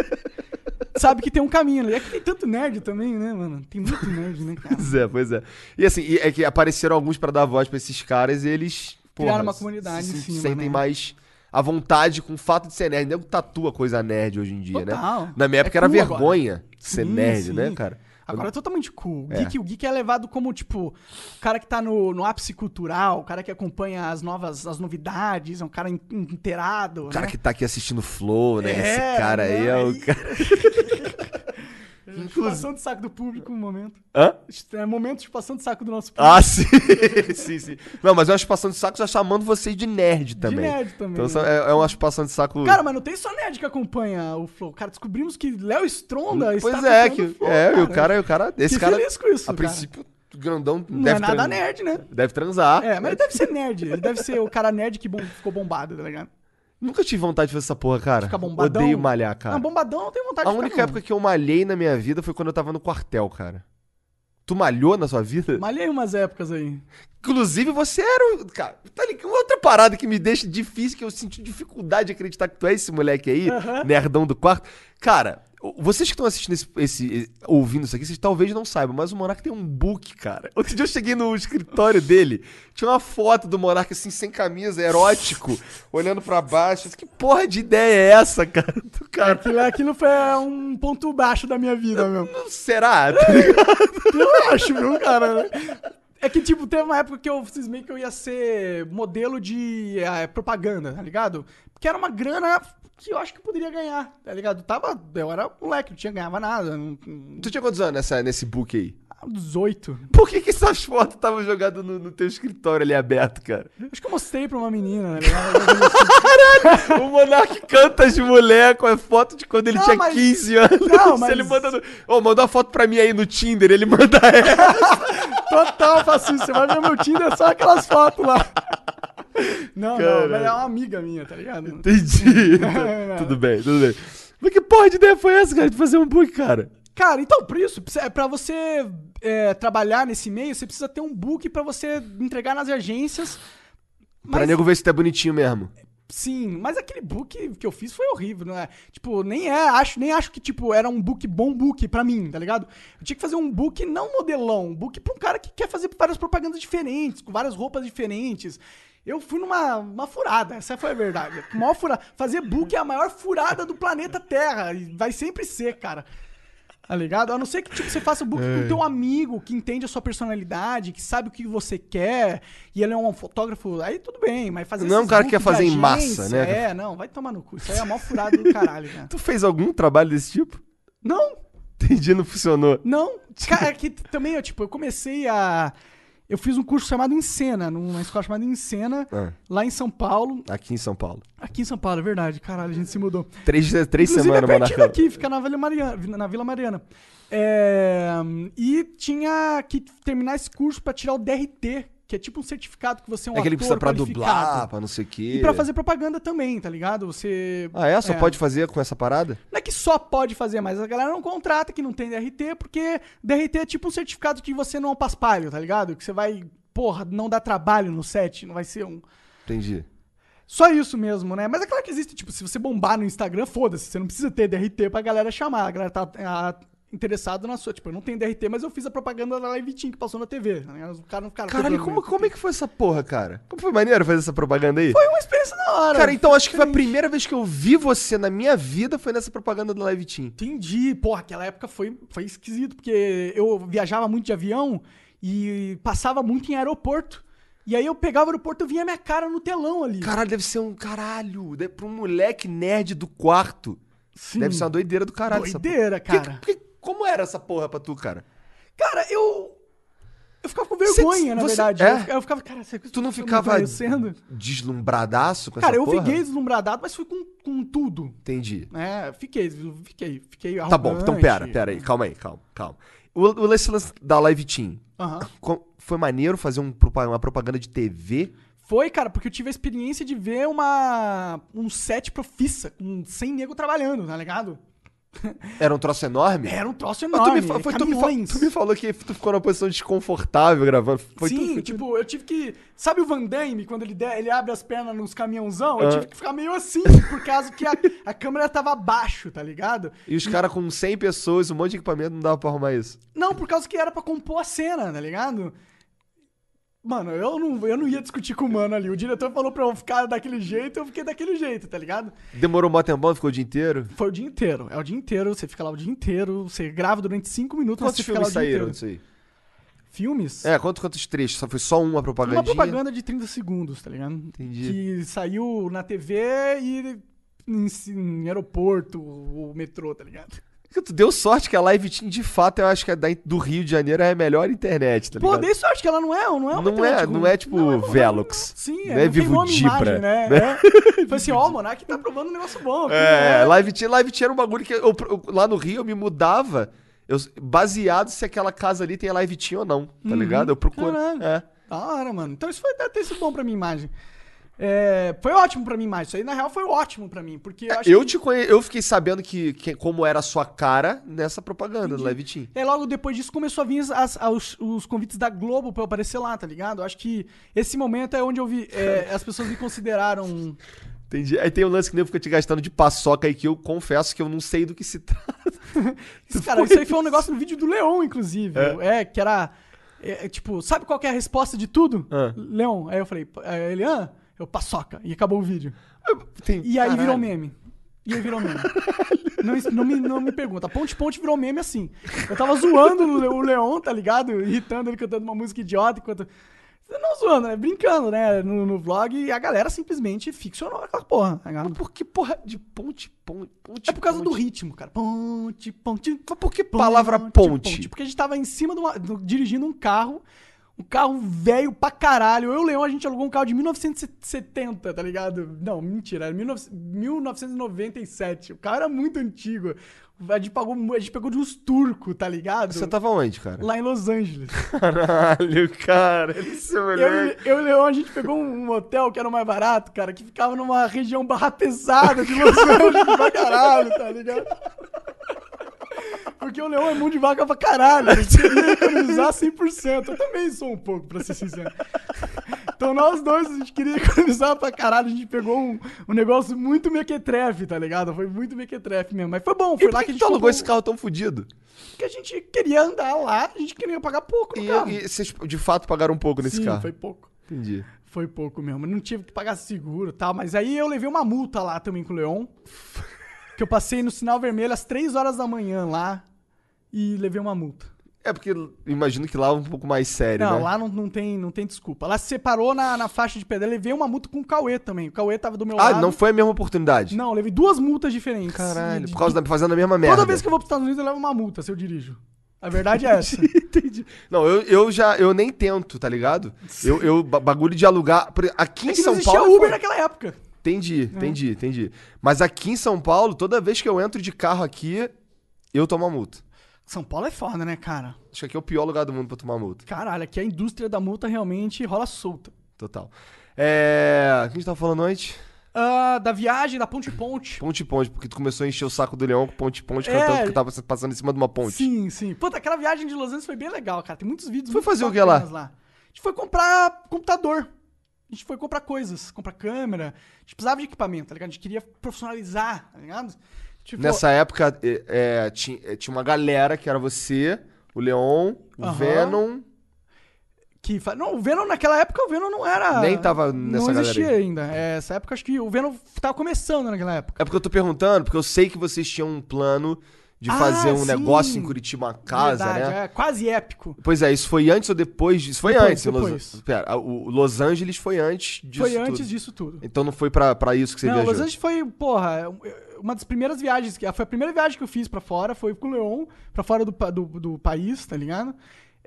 Speaker 2: Sabe que tem um caminho ali. É que tem tanto nerd também, né, mano? Tem muito nerd, né, cara?
Speaker 1: Pois é, pois é. E assim, é que apareceram alguns pra dar voz pra esses caras e eles.
Speaker 2: Criaram uma comunidade
Speaker 1: se,
Speaker 2: em
Speaker 1: se
Speaker 2: cima,
Speaker 1: sentem
Speaker 2: né?
Speaker 1: mais à vontade com o fato de ser nerd. Nego tatua coisa nerd hoje em dia,
Speaker 2: Total.
Speaker 1: né? Na minha época
Speaker 2: É
Speaker 1: era
Speaker 2: cool agora.
Speaker 1: vergonha ser
Speaker 2: Sim,
Speaker 1: nerd,
Speaker 2: sim.
Speaker 1: né, cara?
Speaker 2: Agora é totalmente cool. O
Speaker 1: É.
Speaker 2: geek, o geek é levado como, tipo, o cara que tá no, no ápice cultural, o cara que acompanha as novas, as novidades, é um cara in- inteirado.
Speaker 1: O cara
Speaker 2: né?
Speaker 1: que tá aqui assistindo Flow, né?
Speaker 2: É,
Speaker 1: Esse cara aí
Speaker 2: né?
Speaker 1: é o
Speaker 2: Aí-
Speaker 1: cara.
Speaker 2: Chupação de saco do público um momento.
Speaker 1: Hã?
Speaker 2: É momento de chupação de saco do nosso público.
Speaker 1: Ah, sim. sim, sim. Não, mas é uma chupação de saco já chamando vocês de nerd também.
Speaker 2: nerd também,
Speaker 1: Então
Speaker 2: né?
Speaker 1: é, é uma chupação de saco.
Speaker 2: Cara, mas não tem só nerd que acompanha o Flow. Cara, descobrimos que Léo Stronda está
Speaker 1: pois é,
Speaker 2: acompanhando
Speaker 1: que,
Speaker 2: o Flow,
Speaker 1: é, e o cara, o cara, esse cara,
Speaker 2: feliz com isso,
Speaker 1: a
Speaker 2: cara.
Speaker 1: princípio, grandão,
Speaker 2: Não
Speaker 1: deve
Speaker 2: é nada nerd, né?
Speaker 1: Deve transar.
Speaker 2: É, mas ele deve ser nerd. Ele deve ser o cara nerd que bom- ficou bombado, tá ligado?
Speaker 1: Nunca tive vontade de fazer essa porra, cara.
Speaker 2: Ficar bombadão.
Speaker 1: Odeio malhar, cara.
Speaker 2: Não, bombadão não tem vontade
Speaker 1: a
Speaker 2: de
Speaker 1: única
Speaker 2: ficar,
Speaker 1: época que eu malhei na minha vida foi quando eu tava no quartel, cara. Tu malhou na sua vida?
Speaker 2: Malhei umas épocas aí.
Speaker 1: Inclusive, você era o. Cara, tá ligado? Outra parada que me deixa difícil, que eu senti dificuldade de acreditar que tu é esse moleque aí,
Speaker 2: Aham.
Speaker 1: nerdão do quarto. Cara, vocês que estão assistindo esse, esse- ouvindo isso aqui, vocês talvez não saibam, mas o Monark tem um book, cara. Outro dia eu cheguei no escritório dele, tinha uma foto do Monark assim, sem camisa, erótico, olhando pra baixo. Que porra de ideia é essa, cara? Do cara.
Speaker 2: Aquilo, aquilo foi um ponto baixo da minha vida, meu.
Speaker 1: Será? Tá?
Speaker 2: Eu acho, viu, cara? É que, tipo, teve uma época que eu cismei que eu ia ser modelo de eh, propaganda, tá ligado? Porque era uma grana que eu acho que eu poderia ganhar, tá ligado? Tava, eu era moleque, não tinha ganhava nada. Não,
Speaker 1: tu tinha quantos anos nessa, nesse book aí?
Speaker 2: 18.
Speaker 1: Por que, que essas fotos estavam jogadas no, no teu escritório ali aberto, cara?
Speaker 2: Acho que eu mostrei pra uma menina, tá ligado?
Speaker 1: O Monark canta as mulher com a foto de quando ele
Speaker 2: Não,
Speaker 1: tinha
Speaker 2: mas-
Speaker 1: 15 anos.
Speaker 2: Não,
Speaker 1: Se
Speaker 2: mas-
Speaker 1: ele manda no... Ô, manda uma foto pra mim aí no Tinder, ele manda ela.
Speaker 2: Total, faço isso. Você vai ver meu Tinder, é só aquelas fotos lá. Não,
Speaker 1: Caralho.
Speaker 2: não, mas é uma amiga minha, tá ligado?
Speaker 1: Entendi. tudo bem, tudo bem. Mas que porra de ideia foi essa, cara, de fazer um book, cara?
Speaker 2: Cara, então, por isso, precisa- pra você é, trabalhar nesse meio, você precisa ter um book pra você entregar nas agências.
Speaker 1: Pra
Speaker 2: Mas,
Speaker 1: nego ver se é bonitinho mesmo.
Speaker 2: sim, mas aquele book que eu fiz foi horrível, não é? Tipo, nem é, acho, nem acho que, tipo, era um book bom book pra mim, tá ligado? Eu tinha que fazer um book não modelão, um book pra um cara que quer fazer várias propagandas diferentes, com várias roupas diferentes. Eu fui numa uma furada, essa foi a verdade. Maior furada. Fazer book é a maior furada do planeta Terra. E vai sempre ser, cara. Tá ligado? A não ser que tipo, você faça o book com teu amigo, que entende a sua personalidade, que sabe o que você quer, e ele é um fotógrafo, aí tudo bem, mas fazer
Speaker 1: Não é um cara que quer fazer
Speaker 2: de
Speaker 1: em massa,
Speaker 2: agência,
Speaker 1: né?
Speaker 2: É, não, vai tomar no cu. Isso aí é a maior furada do caralho, cara.
Speaker 1: Tu fez algum trabalho desse tipo?
Speaker 2: Não,
Speaker 1: Entendi, não funcionou.
Speaker 2: não. Cara, é que também, eu, tipo, eu comecei a. Eu fiz um curso chamado Encena, numa escola chamada Encena,
Speaker 1: Ah.
Speaker 2: lá em São Paulo.
Speaker 1: Aqui em São Paulo.
Speaker 2: Aqui em São Paulo, é verdade, caralho, a gente se mudou.
Speaker 1: Três, três
Speaker 2: Inclusive,
Speaker 1: semanas,
Speaker 2: é pertinho daqui, fica na Vila Mariana. Na Vila Mariana. É, e tinha que terminar esse curso pra tirar o DRT, que é tipo um certificado que você é um
Speaker 1: É que ele precisa pra
Speaker 2: qualificado.
Speaker 1: dublar, pra não sei o quê.
Speaker 2: E pra fazer propaganda também, tá ligado? Você.
Speaker 1: Ah, é? Só pode fazer com essa parada?
Speaker 2: Não é que só pode fazer, mas a galera não contrata que não tem DRT, porque DRT é tipo um certificado que você não é um paspalho, tá ligado? Que você vai, porra, não dá trabalho no set, não vai ser um.
Speaker 1: Entendi.
Speaker 2: Só isso mesmo, né? Mas é claro que existe, tipo, se você bombar no Instagram, foda-se, você não precisa ter DRT pra galera chamar. A galera tá, a- interessado na sua. Tipo, eu não tenho DRT, mas eu fiz a propaganda da Live Team que passou na TV. tá ligado? Os caras não ficaram.
Speaker 1: Caralho, como, como é que foi essa porra, cara? Como foi maneiro fazer essa propaganda aí?
Speaker 2: Foi uma experiência da hora.
Speaker 1: Cara, então acho que foi a primeira vez que eu vi você na minha vida foi nessa propaganda do Live Team.
Speaker 2: Entendi. Porra, aquela época foi, foi esquisito, porque eu viajava muito de avião e passava muito em aeroporto. E aí eu pegava o aeroporto e vinha minha cara no telão ali.
Speaker 1: Caralho, deve ser um caralho. Deve, pra um moleque nerd do quarto.
Speaker 2: Sim.
Speaker 1: Deve ser uma doideira do caralho. essa
Speaker 2: Doideira,
Speaker 1: porra.
Speaker 2: cara.
Speaker 1: Que- que- como era essa porra pra tu, cara?
Speaker 2: Cara, eu. Eu ficava com vergonha,
Speaker 1: Cê-
Speaker 2: na
Speaker 1: você-
Speaker 2: verdade.
Speaker 1: é?
Speaker 2: Eu, ficava- eu ficava, cara, que
Speaker 1: Tu não ficava
Speaker 2: conhecendo?
Speaker 1: deslumbradaço com
Speaker 2: Cara,
Speaker 1: essa
Speaker 2: eu
Speaker 1: porra?
Speaker 2: fiquei deslumbrado, mas fui com, com tudo.
Speaker 1: Entendi.
Speaker 2: É, fiquei, fiquei, fiquei
Speaker 1: Tá bom, então pera, pera aí. Calma aí, calma, calma. O, o lance lance da Live Team.
Speaker 2: Aham.
Speaker 1: co- Foi maneiro fazer um propa- uma propaganda de TV?
Speaker 2: Foi, cara, porque eu tive a experiência de ver uma um set profissa, com 100 nego trabalhando, tá ligado?
Speaker 1: Era um troço enorme?
Speaker 2: Era um troço
Speaker 1: Mas tu me,
Speaker 2: enorme,
Speaker 1: foi- tu, me tu me falou que tu ficou numa posição desconfortável gravando. Foi
Speaker 2: Sim,
Speaker 1: tu,
Speaker 2: tipo, eu tive que. Sabe o Van Damme, quando ele, der- ele abre as pernas nos caminhãozão?
Speaker 1: Ah.
Speaker 2: Eu tive que ficar meio assim, por causa que a, a câmera tava abaixo, tá ligado?
Speaker 1: E os caras com 100 pessoas, um monte de equipamento, não dava pra arrumar isso.
Speaker 2: Não, por causa que era pra compor a cena, tá ligado? Mano, eu não, eu não ia discutir com o mano ali. O diretor falou pra eu ficar daquele jeito, eu fiquei daquele jeito, tá ligado?
Speaker 1: Demorou um mó tempão, ficou o dia inteiro?
Speaker 2: Foi o dia inteiro. É o dia inteiro, você fica lá o dia inteiro, você grava durante cinco minutos,
Speaker 1: Quantos
Speaker 2: você fica lá o dia
Speaker 1: saíram
Speaker 2: inteiro.
Speaker 1: disso aí?
Speaker 2: Filmes?
Speaker 1: É, quantos, quantos trechos? Só foi só uma propaganda?
Speaker 2: Uma propaganda de 30 segundos, tá ligado?
Speaker 1: Entendi.
Speaker 2: Que saiu na TV e em, em aeroporto, o metrô, tá ligado?
Speaker 1: Tu deu sorte que a Live Team, de fato, eu acho que a da- do Rio de Janeiro é a melhor internet, tá
Speaker 2: Pô,
Speaker 1: ligado?
Speaker 2: dei sorte que ela não é, não é uma
Speaker 1: Não é-
Speaker 2: ruim.
Speaker 1: não é tipo
Speaker 2: não
Speaker 1: Velox.
Speaker 2: Sim,
Speaker 1: Não
Speaker 2: é,
Speaker 1: é
Speaker 2: não
Speaker 1: Vivo
Speaker 2: nome
Speaker 1: Dibra,
Speaker 2: imagem, né? É. Foi assim, ó, o Monark tá provando um negócio bom.
Speaker 1: É,
Speaker 2: né?
Speaker 1: Live Team, Live Team era um bagulho que eu, eu- lá no Rio eu me mudava eu, baseado se aquela casa ali tem a Live Team ou não, tá ligado? Eu procuro.
Speaker 2: Caralho.
Speaker 1: É.
Speaker 2: Da hora, mano. Então isso foi deve ter sido bom pra minha imagem. É, foi ótimo pra minha imagem. Isso aí, na real, foi ótimo pra mim. Porque eu acho
Speaker 1: Eu
Speaker 2: que...
Speaker 1: te conhe... eu fiquei sabendo que, que- como era a sua cara nessa propaganda do Live Team.
Speaker 2: Aí, logo depois disso começou a vir as- as- os, os convites da Globo pra eu aparecer lá, tá ligado? Eu acho que esse momento é onde eu vi. é, as pessoas me consideraram.
Speaker 1: Entendi. Aí tem um lance que nem fica te gastando de paçoca aí que eu confesso que eu não sei do que se trata.
Speaker 2: Cara, isso aí foi um negócio no vídeo do Leon, inclusive. É, que era. é, é, tipo, sabe qual que é a resposta de tudo?
Speaker 1: Ah.
Speaker 2: Leon. Aí eu falei, aí ele, ah, eu paçoca. E acabou o vídeo.
Speaker 1: Tem-
Speaker 2: E aí
Speaker 1: Caralho.
Speaker 2: virou meme. E aí virou meme. não, não, me, não me pergunta. Ponte Ponte virou meme assim. Eu tava zoando o Le- o Leon, tá ligado? Irritando ele cantando uma música idiota enquanto. Não zoando, né? Brincando, né? No, no vlog. E a galera simplesmente ficcionou aquela porra, tá ligado?
Speaker 1: Por que porra de ponte, ponte, ponte
Speaker 2: É por causa do
Speaker 1: ponte?
Speaker 2: ritmo, cara. Ponte, ponte.
Speaker 1: Mas por que palavra ponte?
Speaker 2: Porque a gente tava em cima de uma, do- dirigindo um carro. Um carro velho pra caralho. Eu e o Leão, a gente alugou um carro de 1970, tá ligado? Não, mentira, era 19 1997. O carro era muito antigo. A gente, pagou, a gente pegou de uns turcos, tá ligado?
Speaker 1: Você tava onde, cara?
Speaker 2: Lá em Los Angeles.
Speaker 1: Caralho, cara. Esse
Speaker 2: Eu,
Speaker 1: moleque.
Speaker 2: e- eu e o Leão, a gente pegou um, um hotel que era o mais barato, cara, que ficava numa região barra pesada de Los Angeles pra caralho, tá ligado? Porque o Leão é mão de vaca pra caralho, ele queria economizar 100%. Eu também sou um pouco, pra ser sincero. Então nós dois, a gente queria economizar pra caralho, a gente pegou um, um negócio muito mequetrefe, tá ligado? Foi muito mequetrefe mesmo, mas foi bom,
Speaker 1: E
Speaker 2: foi
Speaker 1: por
Speaker 2: lá
Speaker 1: que
Speaker 2: que a
Speaker 1: que
Speaker 2: gente
Speaker 1: alugou
Speaker 2: comprou-
Speaker 1: esse carro tão fudido?
Speaker 2: Porque a gente queria andar lá, a gente queria pagar pouco
Speaker 1: E,
Speaker 2: carro.
Speaker 1: e vocês de fato pagaram um pouco nesse
Speaker 2: Sim,
Speaker 1: carro?
Speaker 2: foi pouco.
Speaker 1: Entendi.
Speaker 2: Foi pouco mesmo. Não tive que pagar seguro e tal. Mas aí eu levei uma multa lá também com o Leon. Que eu passei no sinal vermelho às 3 horas da manhã lá. E levei uma multa.
Speaker 1: É porque imagino que lá é um pouco mais sério,
Speaker 2: não,
Speaker 1: né?
Speaker 2: lá não, não, tem, não tem desculpa. Lá se separou na, na faixa de pedra. Levei uma multa com o Cauê também. O Cauê tava do meu
Speaker 1: Ah,
Speaker 2: lado.
Speaker 1: não foi a mesma oportunidade?
Speaker 2: Não, levei duas multas diferentes.
Speaker 1: Caralho,
Speaker 2: De-
Speaker 1: por causa da fazendo a mesma merda.
Speaker 2: Toda vez que eu vou pros Estados Unidos, eu levo uma multa se eu dirijo. A verdade é essa.
Speaker 1: Entendi. Não, eu, eu já eu nem tento, tá ligado? Eu, eu ba- bagulho de alugar. Aqui
Speaker 2: É
Speaker 1: em
Speaker 2: não
Speaker 1: São
Speaker 2: existia
Speaker 1: Paulo.
Speaker 2: Uber naquela época.
Speaker 1: Entendi, entendi, entendi. Mas aqui em São Paulo, toda vez que eu entro de carro aqui, eu tomo a multa.
Speaker 2: São Paulo é foda, né, cara?
Speaker 1: Acho que aqui é o pior lugar do mundo pra tomar multa.
Speaker 2: Caralho, aqui a indústria da multa realmente rola solta.
Speaker 1: Total. É. O que a gente tava falando antes?
Speaker 2: Ah, da viagem, da ponte ponte.
Speaker 1: Ponte Ponte, porque tu começou a encher o saco do leão com Ponte Ponte,
Speaker 2: É.
Speaker 1: cantando que tava passando em cima de uma ponte.
Speaker 2: Sim, sim. Puta, aquela viagem de Los Angeles foi bem legal, cara. Tem muitos vídeos
Speaker 1: Foi
Speaker 2: muito
Speaker 1: fazer o que lá?
Speaker 2: bacanas A gente foi comprar computador. A gente foi comprar coisas, comprar câmera. A gente precisava de equipamento, tá ligado? A gente queria profissionalizar, tá ligado? Tipo,
Speaker 1: Nessa época, é, é, tinha, é, tinha uma galera que era você, o Leon, o
Speaker 2: Aham.
Speaker 1: Venom.
Speaker 2: Que fa... Não, o Venom naquela época o Venom não era.
Speaker 1: Nem tava nessa
Speaker 2: Não existia
Speaker 1: galera
Speaker 2: ainda. É, essa época acho que o Venom tava começando naquela época.
Speaker 1: É porque eu tô perguntando, porque eu sei que vocês tinham um plano de
Speaker 2: Ah,
Speaker 1: fazer um
Speaker 2: sim.
Speaker 1: negócio em Curitiba, uma casa,
Speaker 2: Verdade,
Speaker 1: né?
Speaker 2: É quase épico.
Speaker 1: Pois é, isso foi antes ou depois disso? Foi
Speaker 2: Depois,
Speaker 1: antes.
Speaker 2: depois.
Speaker 1: Los... Pera, o Los Angeles foi antes disso
Speaker 2: foi antes
Speaker 1: tudo.
Speaker 2: disso tudo.
Speaker 1: Então não foi pra, pra isso que você
Speaker 2: não,
Speaker 1: viajou.
Speaker 2: Los Angeles foi, porra, uma das primeiras viagens. que- Foi a primeira viagem que eu fiz pra fora, foi com o Leon, pra fora do, do, do país, tá ligado?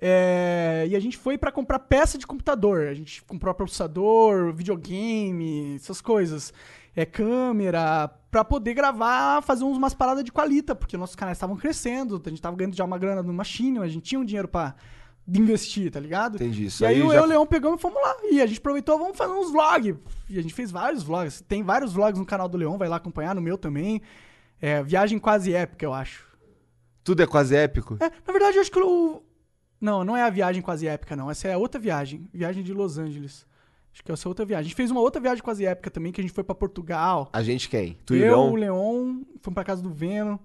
Speaker 2: É, e a gente foi pra comprar peça de computador. A gente comprou processador, videogame, essas coisas. É, câmera, pra poder gravar, fazer umas paradas de qualita, porque nossos canais estavam crescendo, a gente tava ganhando já uma grana no Machine, a gente tinha um dinheiro pra investir, tá ligado?
Speaker 1: Entendi. Isso
Speaker 2: E aí,
Speaker 1: aí
Speaker 2: eu
Speaker 1: já-
Speaker 2: e o Leão pegamos e fomos lá. E a gente aproveitou, vamos fazer uns vlogs. E a gente fez vários vlogs. Tem vários vlogs no canal do Leão, vai lá acompanhar, no meu também. É, viagem quase épica, eu acho.
Speaker 1: Tudo é quase épico.
Speaker 2: É, na verdade, eu acho que o. Não, não é a viagem quase épica, não. Essa é a outra viagem. Viagem de Los Angeles. Acho que essa é outra viagem. A gente fez uma outra viagem quase épica também, que a gente foi pra Portugal.
Speaker 1: A gente quem? Tu e o
Speaker 2: eu,
Speaker 1: Leon?
Speaker 2: o Leon, fomos pra casa do Venom.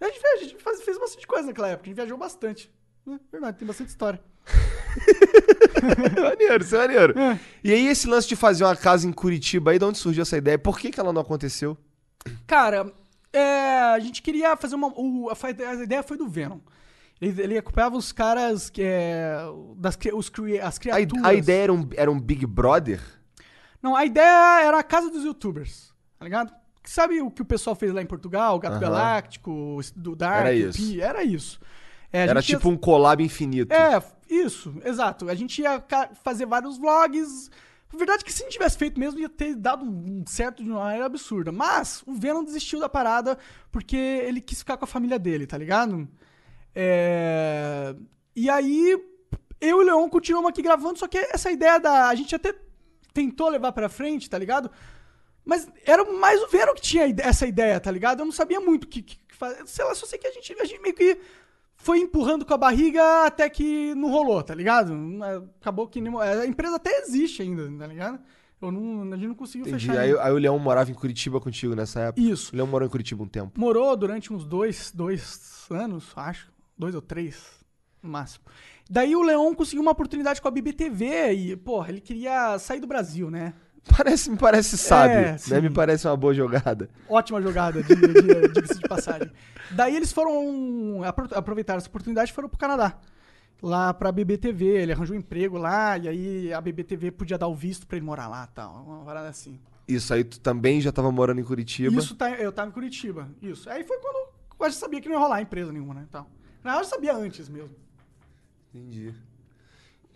Speaker 2: A gente fez, a gente faz- fez bastante coisa naquela época. A gente viajou bastante. É verdade, tem bastante história.
Speaker 1: maneiro, isso é maneiro.
Speaker 2: É.
Speaker 1: E aí, esse lance de fazer uma casa em Curitiba aí, de onde surgiu essa ideia? Por que, que ela não aconteceu?
Speaker 2: Cara, é, a gente queria fazer uma. o- a, a ideia foi do Venom. Ele, ele acompanhava os caras que é. Das, os, as
Speaker 1: A,
Speaker 2: criaturas.
Speaker 1: a ideia era um, era um Big Brother?
Speaker 2: Não, a ideia era a casa dos youtubers, tá ligado? Sabe o que o pessoal fez lá em Portugal? O Gato
Speaker 1: Aham.
Speaker 2: Galáctico, do Dark,
Speaker 1: Era isso.
Speaker 2: Pi, era isso. É, a
Speaker 1: Era tipo um collab infinito.
Speaker 2: É, isso, exato. A gente ia fazer vários vlogs. A verdade é que se não tivesse feito mesmo, ia ter dado um certo de uma maneira absurda. Mas o Venom desistiu da parada porque ele quis ficar com a família dele, tá ligado? É... E aí, eu e o Leon continuamos aqui gravando, só que essa ideia da. A gente até tentou levar pra frente, tá ligado? Mas era mais o Venom que tinha essa ideia, tá ligado? Eu não sabia muito o que, que, que fazer. Sei lá, só sei que a gente, a gente meio que foi empurrando com a barriga até que não rolou, tá ligado? Acabou que nem- a empresa até existe ainda, tá ligado? Eu não, a gente não conseguiu
Speaker 1: Entendi.
Speaker 2: fechar.
Speaker 1: Aí, aí o Leão morava em Curitiba contigo nessa época?
Speaker 2: Isso.
Speaker 1: O Leão morou em Curitiba um tempo.
Speaker 2: Morou durante uns dois, dois anos, acho. Dois ou três, no máximo. Daí o Leon conseguiu uma oportunidade com a BBTV e, porra, ele queria sair do Brasil, né?
Speaker 1: Parece, me parece sábio,
Speaker 2: É,
Speaker 1: né? Me parece uma boa jogada.
Speaker 2: Ótima jogada, de, de, diga-se de passagem. Daí eles foram. apro- Aproveitaram essa oportunidade e foram pro Canadá. Lá pra BBTV. Ele arranjou um emprego lá, e aí a BBTV podia dar o visto pra ele morar lá tal. Uma parada assim.
Speaker 1: Isso aí, tu também já tava morando em Curitiba.
Speaker 2: Isso tá, eu tava em Curitiba. Isso. Aí foi quando eu já sabia que não ia rolar empresa nenhuma, né? Tal. Na verdade, eu sabia antes mesmo.
Speaker 1: Entendi.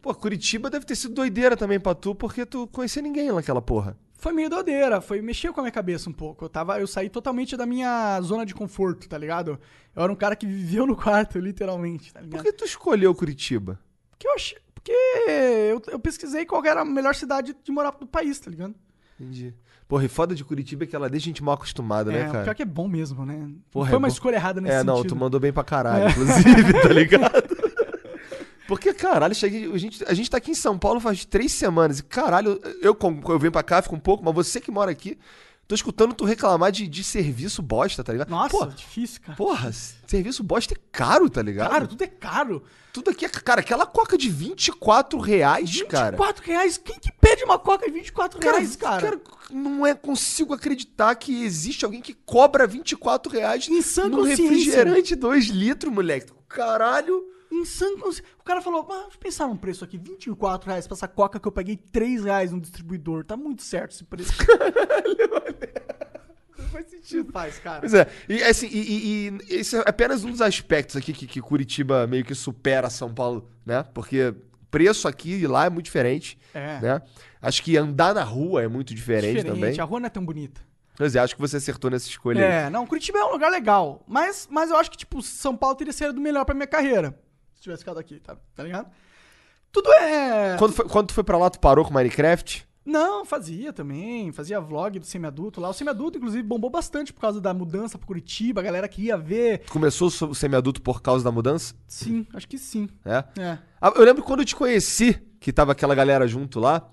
Speaker 1: Pô, Curitiba deve ter sido doideira também pra tu, porque tu conhecia ninguém naquela porra.
Speaker 2: Foi meio doideira, foi mexeu com a minha cabeça um pouco. Eu tava, eu saí totalmente da minha zona de conforto, tá ligado? Eu era um cara que viveu no quarto, literalmente, tá ligado?
Speaker 1: Por que tu escolheu Curitiba?
Speaker 2: Porque eu achei. Porque eu, eu pesquisei qual era a melhor cidade de morar do país, tá ligado?
Speaker 1: Entendi. Porra, e foda de Curitiba é que ela deixa a gente mal acostumada, né,
Speaker 2: é,
Speaker 1: cara?
Speaker 2: pior que é bom mesmo, né?
Speaker 1: Porra,
Speaker 2: Foi
Speaker 1: é
Speaker 2: uma
Speaker 1: bom.
Speaker 2: escolha errada nesse
Speaker 1: É, não,
Speaker 2: sentido.
Speaker 1: tu mandou bem pra caralho, inclusive, tá ligado? Porque, caralho, cheguei, a, gente, a gente tá aqui em São Paulo faz três semanas e, caralho, eu, como eu venho pra cá, fico um pouco, mas você que mora aqui, tô escutando tu reclamar de, de serviço bosta, tá ligado?
Speaker 2: Nossa,
Speaker 1: Pô,
Speaker 2: difícil, cara.
Speaker 1: porra, serviço bosta é caro, tá ligado?
Speaker 2: Cara, tudo é caro.
Speaker 1: Tudo aqui é. Cara, aquela coca de 24 reais, cara.
Speaker 2: 24 reais? Quem que pede uma coca de 24
Speaker 1: Cara,
Speaker 2: reais, cara?
Speaker 1: não é consigo acreditar que existe alguém que cobra 24 reais
Speaker 2: sã
Speaker 1: num refrigerante 2 litros, moleque. Caralho.
Speaker 2: Em sã O cara falou, eu pensar num preço aqui, 24 reais pra essa coca que eu paguei 3 reais no distribuidor. Tá muito certo esse preço.
Speaker 1: Não faz sentido.
Speaker 2: Não faz, cara.
Speaker 1: Pois é, e assim, e, e- e esse é apenas um dos aspectos aqui que, que Curitiba meio que supera São Paulo, né? Porque preço aqui e lá é muito diferente,
Speaker 2: É.
Speaker 1: né? Acho que andar na rua é muito diferente, também.
Speaker 2: A rua não é tão bonita.
Speaker 1: Pois é, acho que você acertou nessa escolha aí.
Speaker 2: É, não, Curitiba é um lugar legal. Mas, mas eu acho que, tipo, São Paulo teria sido melhor pra minha carreira. Se tivesse ficado aqui, tá, tá ligado? Tudo é.
Speaker 1: Quando, foi, quando tu foi pra lá, tu parou com Minecraft?
Speaker 2: Não, fazia também. Fazia vlog do semi-adulto lá. O semi-adulto, inclusive, bombou bastante por causa da mudança pra Curitiba. A galera queria ver.
Speaker 1: Tu começou o semi-adulto por causa da mudança?
Speaker 2: Sim, acho que sim.
Speaker 1: É.
Speaker 2: É.
Speaker 1: Ah, Eu lembro quando eu te conheci, que tava aquela galera junto lá.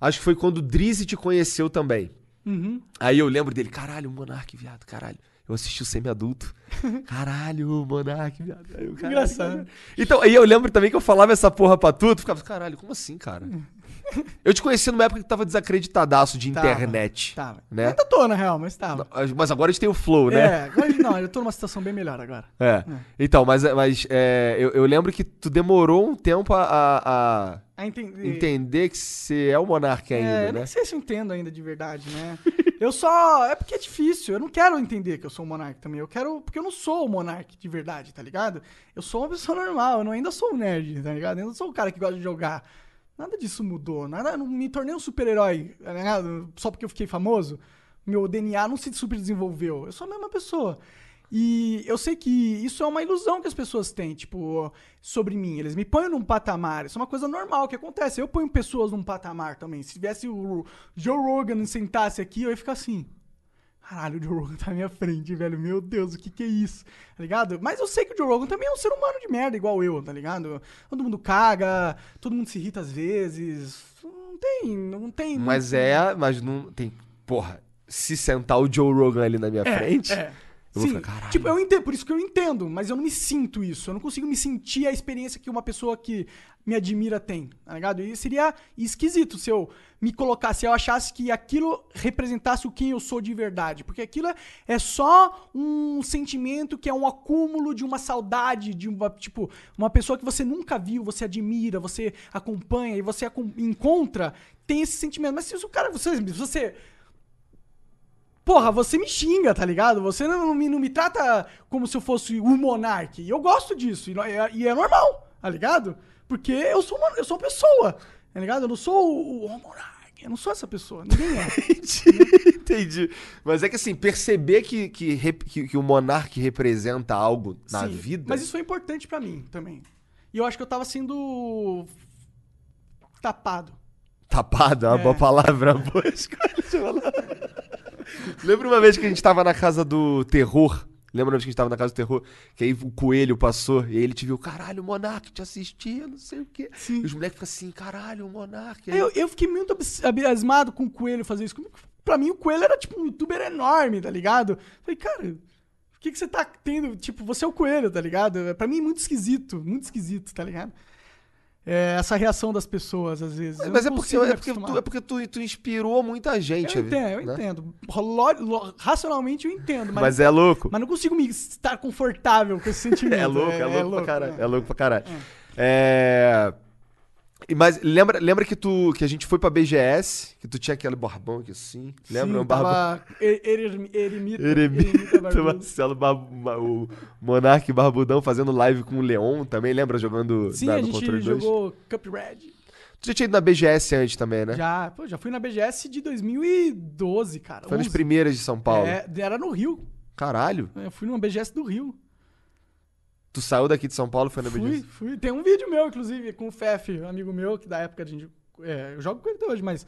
Speaker 1: Acho que foi quando o Drizzy te conheceu também.
Speaker 2: Uhum.
Speaker 1: Aí eu lembro dele, caralho, o Monark, viado, caralho. Eu assisti o semi-adulto. Caralho, Monark, viado.
Speaker 2: Engraçado.
Speaker 1: caralho. Então, aí eu lembro também que eu falava essa porra pra tu, tu ficava, caralho, como assim, cara? Eu te conheci numa época que tava desacreditadaço de
Speaker 2: Tava,
Speaker 1: internet.
Speaker 2: Tava.
Speaker 1: Né?
Speaker 2: Ainda tô, na real, mas tava.
Speaker 1: Mas agora a gente tem o Flow, né?
Speaker 2: É, agora não, eu tô numa situação bem melhor agora.
Speaker 1: É. Então, mas, mas é, eu, eu lembro que tu demorou um tempo a, a- a
Speaker 2: entender.
Speaker 1: entender que você é o monarca ainda,
Speaker 2: É, eu
Speaker 1: né?
Speaker 2: nem sei se eu entendo ainda de verdade, né? Eu só. É porque é difícil. Eu não quero entender que eu sou um monarca também. Eu quero. Porque eu não sou o monarca de verdade, tá ligado? Eu sou uma pessoa normal. Eu não, ainda sou um nerd, tá ligado? Eu ainda sou o cara que gosta de jogar. Nada disso mudou. Nada, não me tornei um super-herói, ligado? Só porque eu fiquei famoso. Meu DNA não se super desenvolveu. Eu sou a mesma pessoa. E eu sei que isso é uma ilusão que as pessoas têm, tipo, sobre mim. Eles me põem num patamar. Isso é uma coisa normal que acontece. Eu ponho pessoas num patamar também. Se tivesse o Joe Rogan sentasse aqui, eu ia ficar assim. Caralho, o Joe Rogan tá na minha frente, velho. Meu Deus, o que que é isso? Tá ligado? Mas eu sei que o Joe Rogan também é um ser humano de merda, igual eu, tá ligado? Todo mundo caga, todo mundo se irrita às vezes. Não tem, não tem.
Speaker 1: Mas é, mas não tem. Porra, se sentar o Joe Rogan ali na minha
Speaker 2: É,
Speaker 1: frente.
Speaker 2: é.
Speaker 1: Eu vou
Speaker 2: Sim,
Speaker 1: ficar, "Caralho."
Speaker 2: tipo, eu entendo, por isso que eu entendo, mas eu não me sinto isso. Eu não consigo me sentir a experiência que uma pessoa que me admira tem, tá ligado? E seria esquisito se eu me colocasse, se eu achasse que aquilo representasse o quem eu sou de verdade. Porque aquilo é, é só um sentimento que é um acúmulo de uma saudade, de uma, tipo, uma pessoa que você nunca viu, você admira, você acompanha e você encontra, tem esse sentimento. Mas se o cara, você, você Porra, você me xinga, tá ligado? Você não, não me, não me trata como se eu fosse o monarca. E eu gosto disso. E, é- e é normal, tá ligado? Porque eu sou uma, eu sou uma pessoa, tá ligado? Eu não sou o, o monarca. Eu não sou essa pessoa. Ninguém é.
Speaker 1: Entendi, entendi. Mas é que assim, perceber que, que, que, que o monarca representa algo na
Speaker 2: Sim,
Speaker 1: vida.
Speaker 2: Mas isso foi importante pra mim também. E eu acho que eu tava sendo tapado.
Speaker 1: Tapado é uma
Speaker 2: É.
Speaker 1: boa palavra. boa escolha de falar. Lembra uma vez que a gente tava na casa do terror? Lembra uma vez que a gente tava na casa do terror? Que aí o coelho passou e aí ele te viu, caralho, o Monark te assistia, não sei o quê.
Speaker 2: Sim.
Speaker 1: E os moleques ficam assim, caralho, o Monark. Aí-
Speaker 2: Eu, eu fiquei muito abismado com o Coelho fazer isso. Pra mim, o Coelho era tipo um youtuber enorme, tá ligado? Falei, cara, o que, que você tá tendo? Tipo, você é o Coelho, tá ligado? Pra mim, muito esquisito, muito esquisito, tá ligado? É, essa reação das pessoas, às vezes. Eu
Speaker 1: Mas é porque, é porque, tu, é porque tu, tu inspirou muita gente.
Speaker 2: Eu entendo, eu
Speaker 1: né?
Speaker 2: entendo. Lo- lo- racionalmente eu entendo, mas,
Speaker 1: Mas é louco.
Speaker 2: mas não consigo me estar confortável com esse sentimento.
Speaker 1: É louco, é, louco, pra caralho.
Speaker 2: é.
Speaker 1: É louco pra caralho. É. Mas lembra, lembra que tu que a gente foi pra BGS, que tu tinha aquele barbão aqui assim? Lembra?
Speaker 2: Sim,
Speaker 1: um barbão.
Speaker 2: tava er- er- eremita,
Speaker 1: Eremita. Marcelo Barbu- o Monark Barbudão fazendo live com o Leon também, lembra? Jogando
Speaker 2: Sim,
Speaker 1: na-
Speaker 2: a
Speaker 1: no
Speaker 2: gente
Speaker 1: Controle 2?
Speaker 2: jogou Cuphead.
Speaker 1: Tu já tinha ido na BGS antes também, né?
Speaker 2: Já, pô, já fui na BGS de 2012, cara.
Speaker 1: Foi nas
Speaker 2: 11.
Speaker 1: primeiras de São Paulo.
Speaker 2: É, era no Rio.
Speaker 1: Caralho.
Speaker 2: Eu fui numa BGS do Rio.
Speaker 1: Tu saiu daqui de São Paulo foi na
Speaker 2: Fui, fui. Tem um vídeo meu, inclusive, com o Fef, um amigo meu, que da época a gente. é, eu jogo com ele até hoje, mas.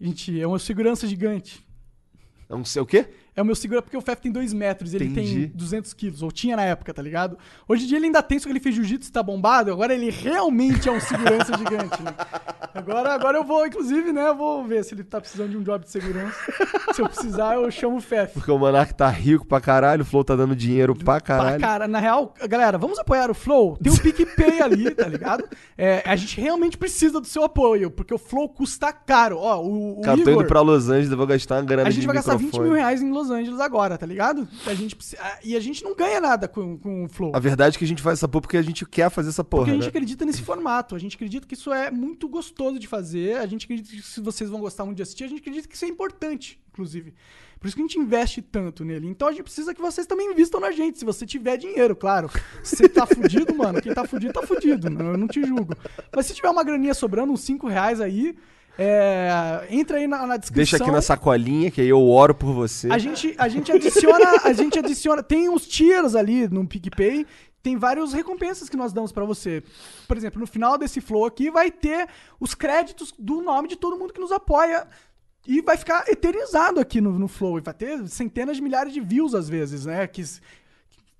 Speaker 2: A gente é uma segurança gigante.
Speaker 1: Não sei o quê?
Speaker 2: É o meu segurança porque o Fef tem 2 metros, ele
Speaker 1: Entendi.
Speaker 2: tem 200 quilos, ou tinha na época, tá ligado? Hoje em dia ele ainda tem, só que ele fez jiu-jitsu, tá bombado, agora ele realmente é um segurança gigante, né? Agora, agora eu vou, inclusive, né, vou ver se ele tá precisando de um job de segurança. se eu precisar, eu chamo o Fef.
Speaker 1: Porque o Monark tá rico pra caralho, o Flow tá dando dinheiro pra
Speaker 2: Pra
Speaker 1: caralho.
Speaker 2: cara, na real, galera, vamos apoiar o Flow. Tem o PicPay ali, tá ligado? É, a gente realmente precisa do seu apoio, porque o Flow custa caro. Ó, o, o
Speaker 1: Cara, tô
Speaker 2: Igor,
Speaker 1: indo pra Los Angeles, eu vou gastar uma grana
Speaker 2: a gente vai gastar 20
Speaker 1: microfone.
Speaker 2: mil reais em Los Angeles agora, tá ligado? A gente precisa- e a gente não ganha nada com, com o Flow.
Speaker 1: A verdade é que a gente faz essa porra porque a gente quer fazer essa porra,
Speaker 2: Porque a gente
Speaker 1: né?
Speaker 2: acredita nesse formato, a gente acredita que isso é muito gostoso de fazer, a gente acredita que se vocês vão gostar muito de assistir, a gente acredita que isso é importante, inclusive. Por isso que a gente investe tanto nele. Então a gente precisa que vocês também invistam na gente, se você tiver dinheiro, claro. Se você tá fudido, mano, quem tá fudido tá fudido, não- eu não te julgo. Mas se tiver uma graninha sobrando, uns 5 reais aí, é, entra aí na, na descrição.
Speaker 1: Deixa aqui na sacolinha, que aí eu oro por você.
Speaker 2: A gente, a gente adiciona, a gente adiciona, tem uns tiers ali no PicPay, tem várias recompensas que nós damos pra você. Por exemplo, no final desse flow aqui vai ter os créditos do nome de todo mundo que nos apoia e vai ficar eternizado aqui no, no flow e vai ter centenas de milhares de views às vezes, né? Que,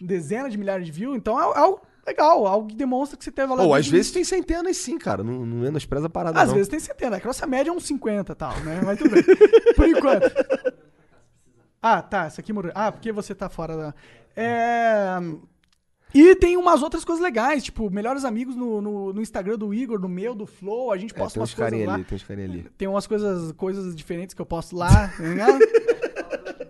Speaker 2: dezenas de milhares de views, então é, é algo legal, algo que demonstra que você teve valor.
Speaker 1: Ou às vezes tem centenas sim, cara. Não, não menospreza a parada,
Speaker 2: Às
Speaker 1: não.
Speaker 2: vezes tem centena, a nossa média é uns 50 e tal, né? Mas tudo bem. Por enquanto. Ah, tá, essa aqui morreu. Ah, porque você tá fora da. É. E tem umas outras coisas legais, tipo, melhores amigos no, no, no Instagram do Igor, no meu, do Flow, a gente
Speaker 1: É,
Speaker 2: posta
Speaker 1: tem
Speaker 2: umas coisas lá.
Speaker 1: tem uns carinha ali.
Speaker 2: Tem umas coisas, coisas diferentes que eu posto lá, tá ligado?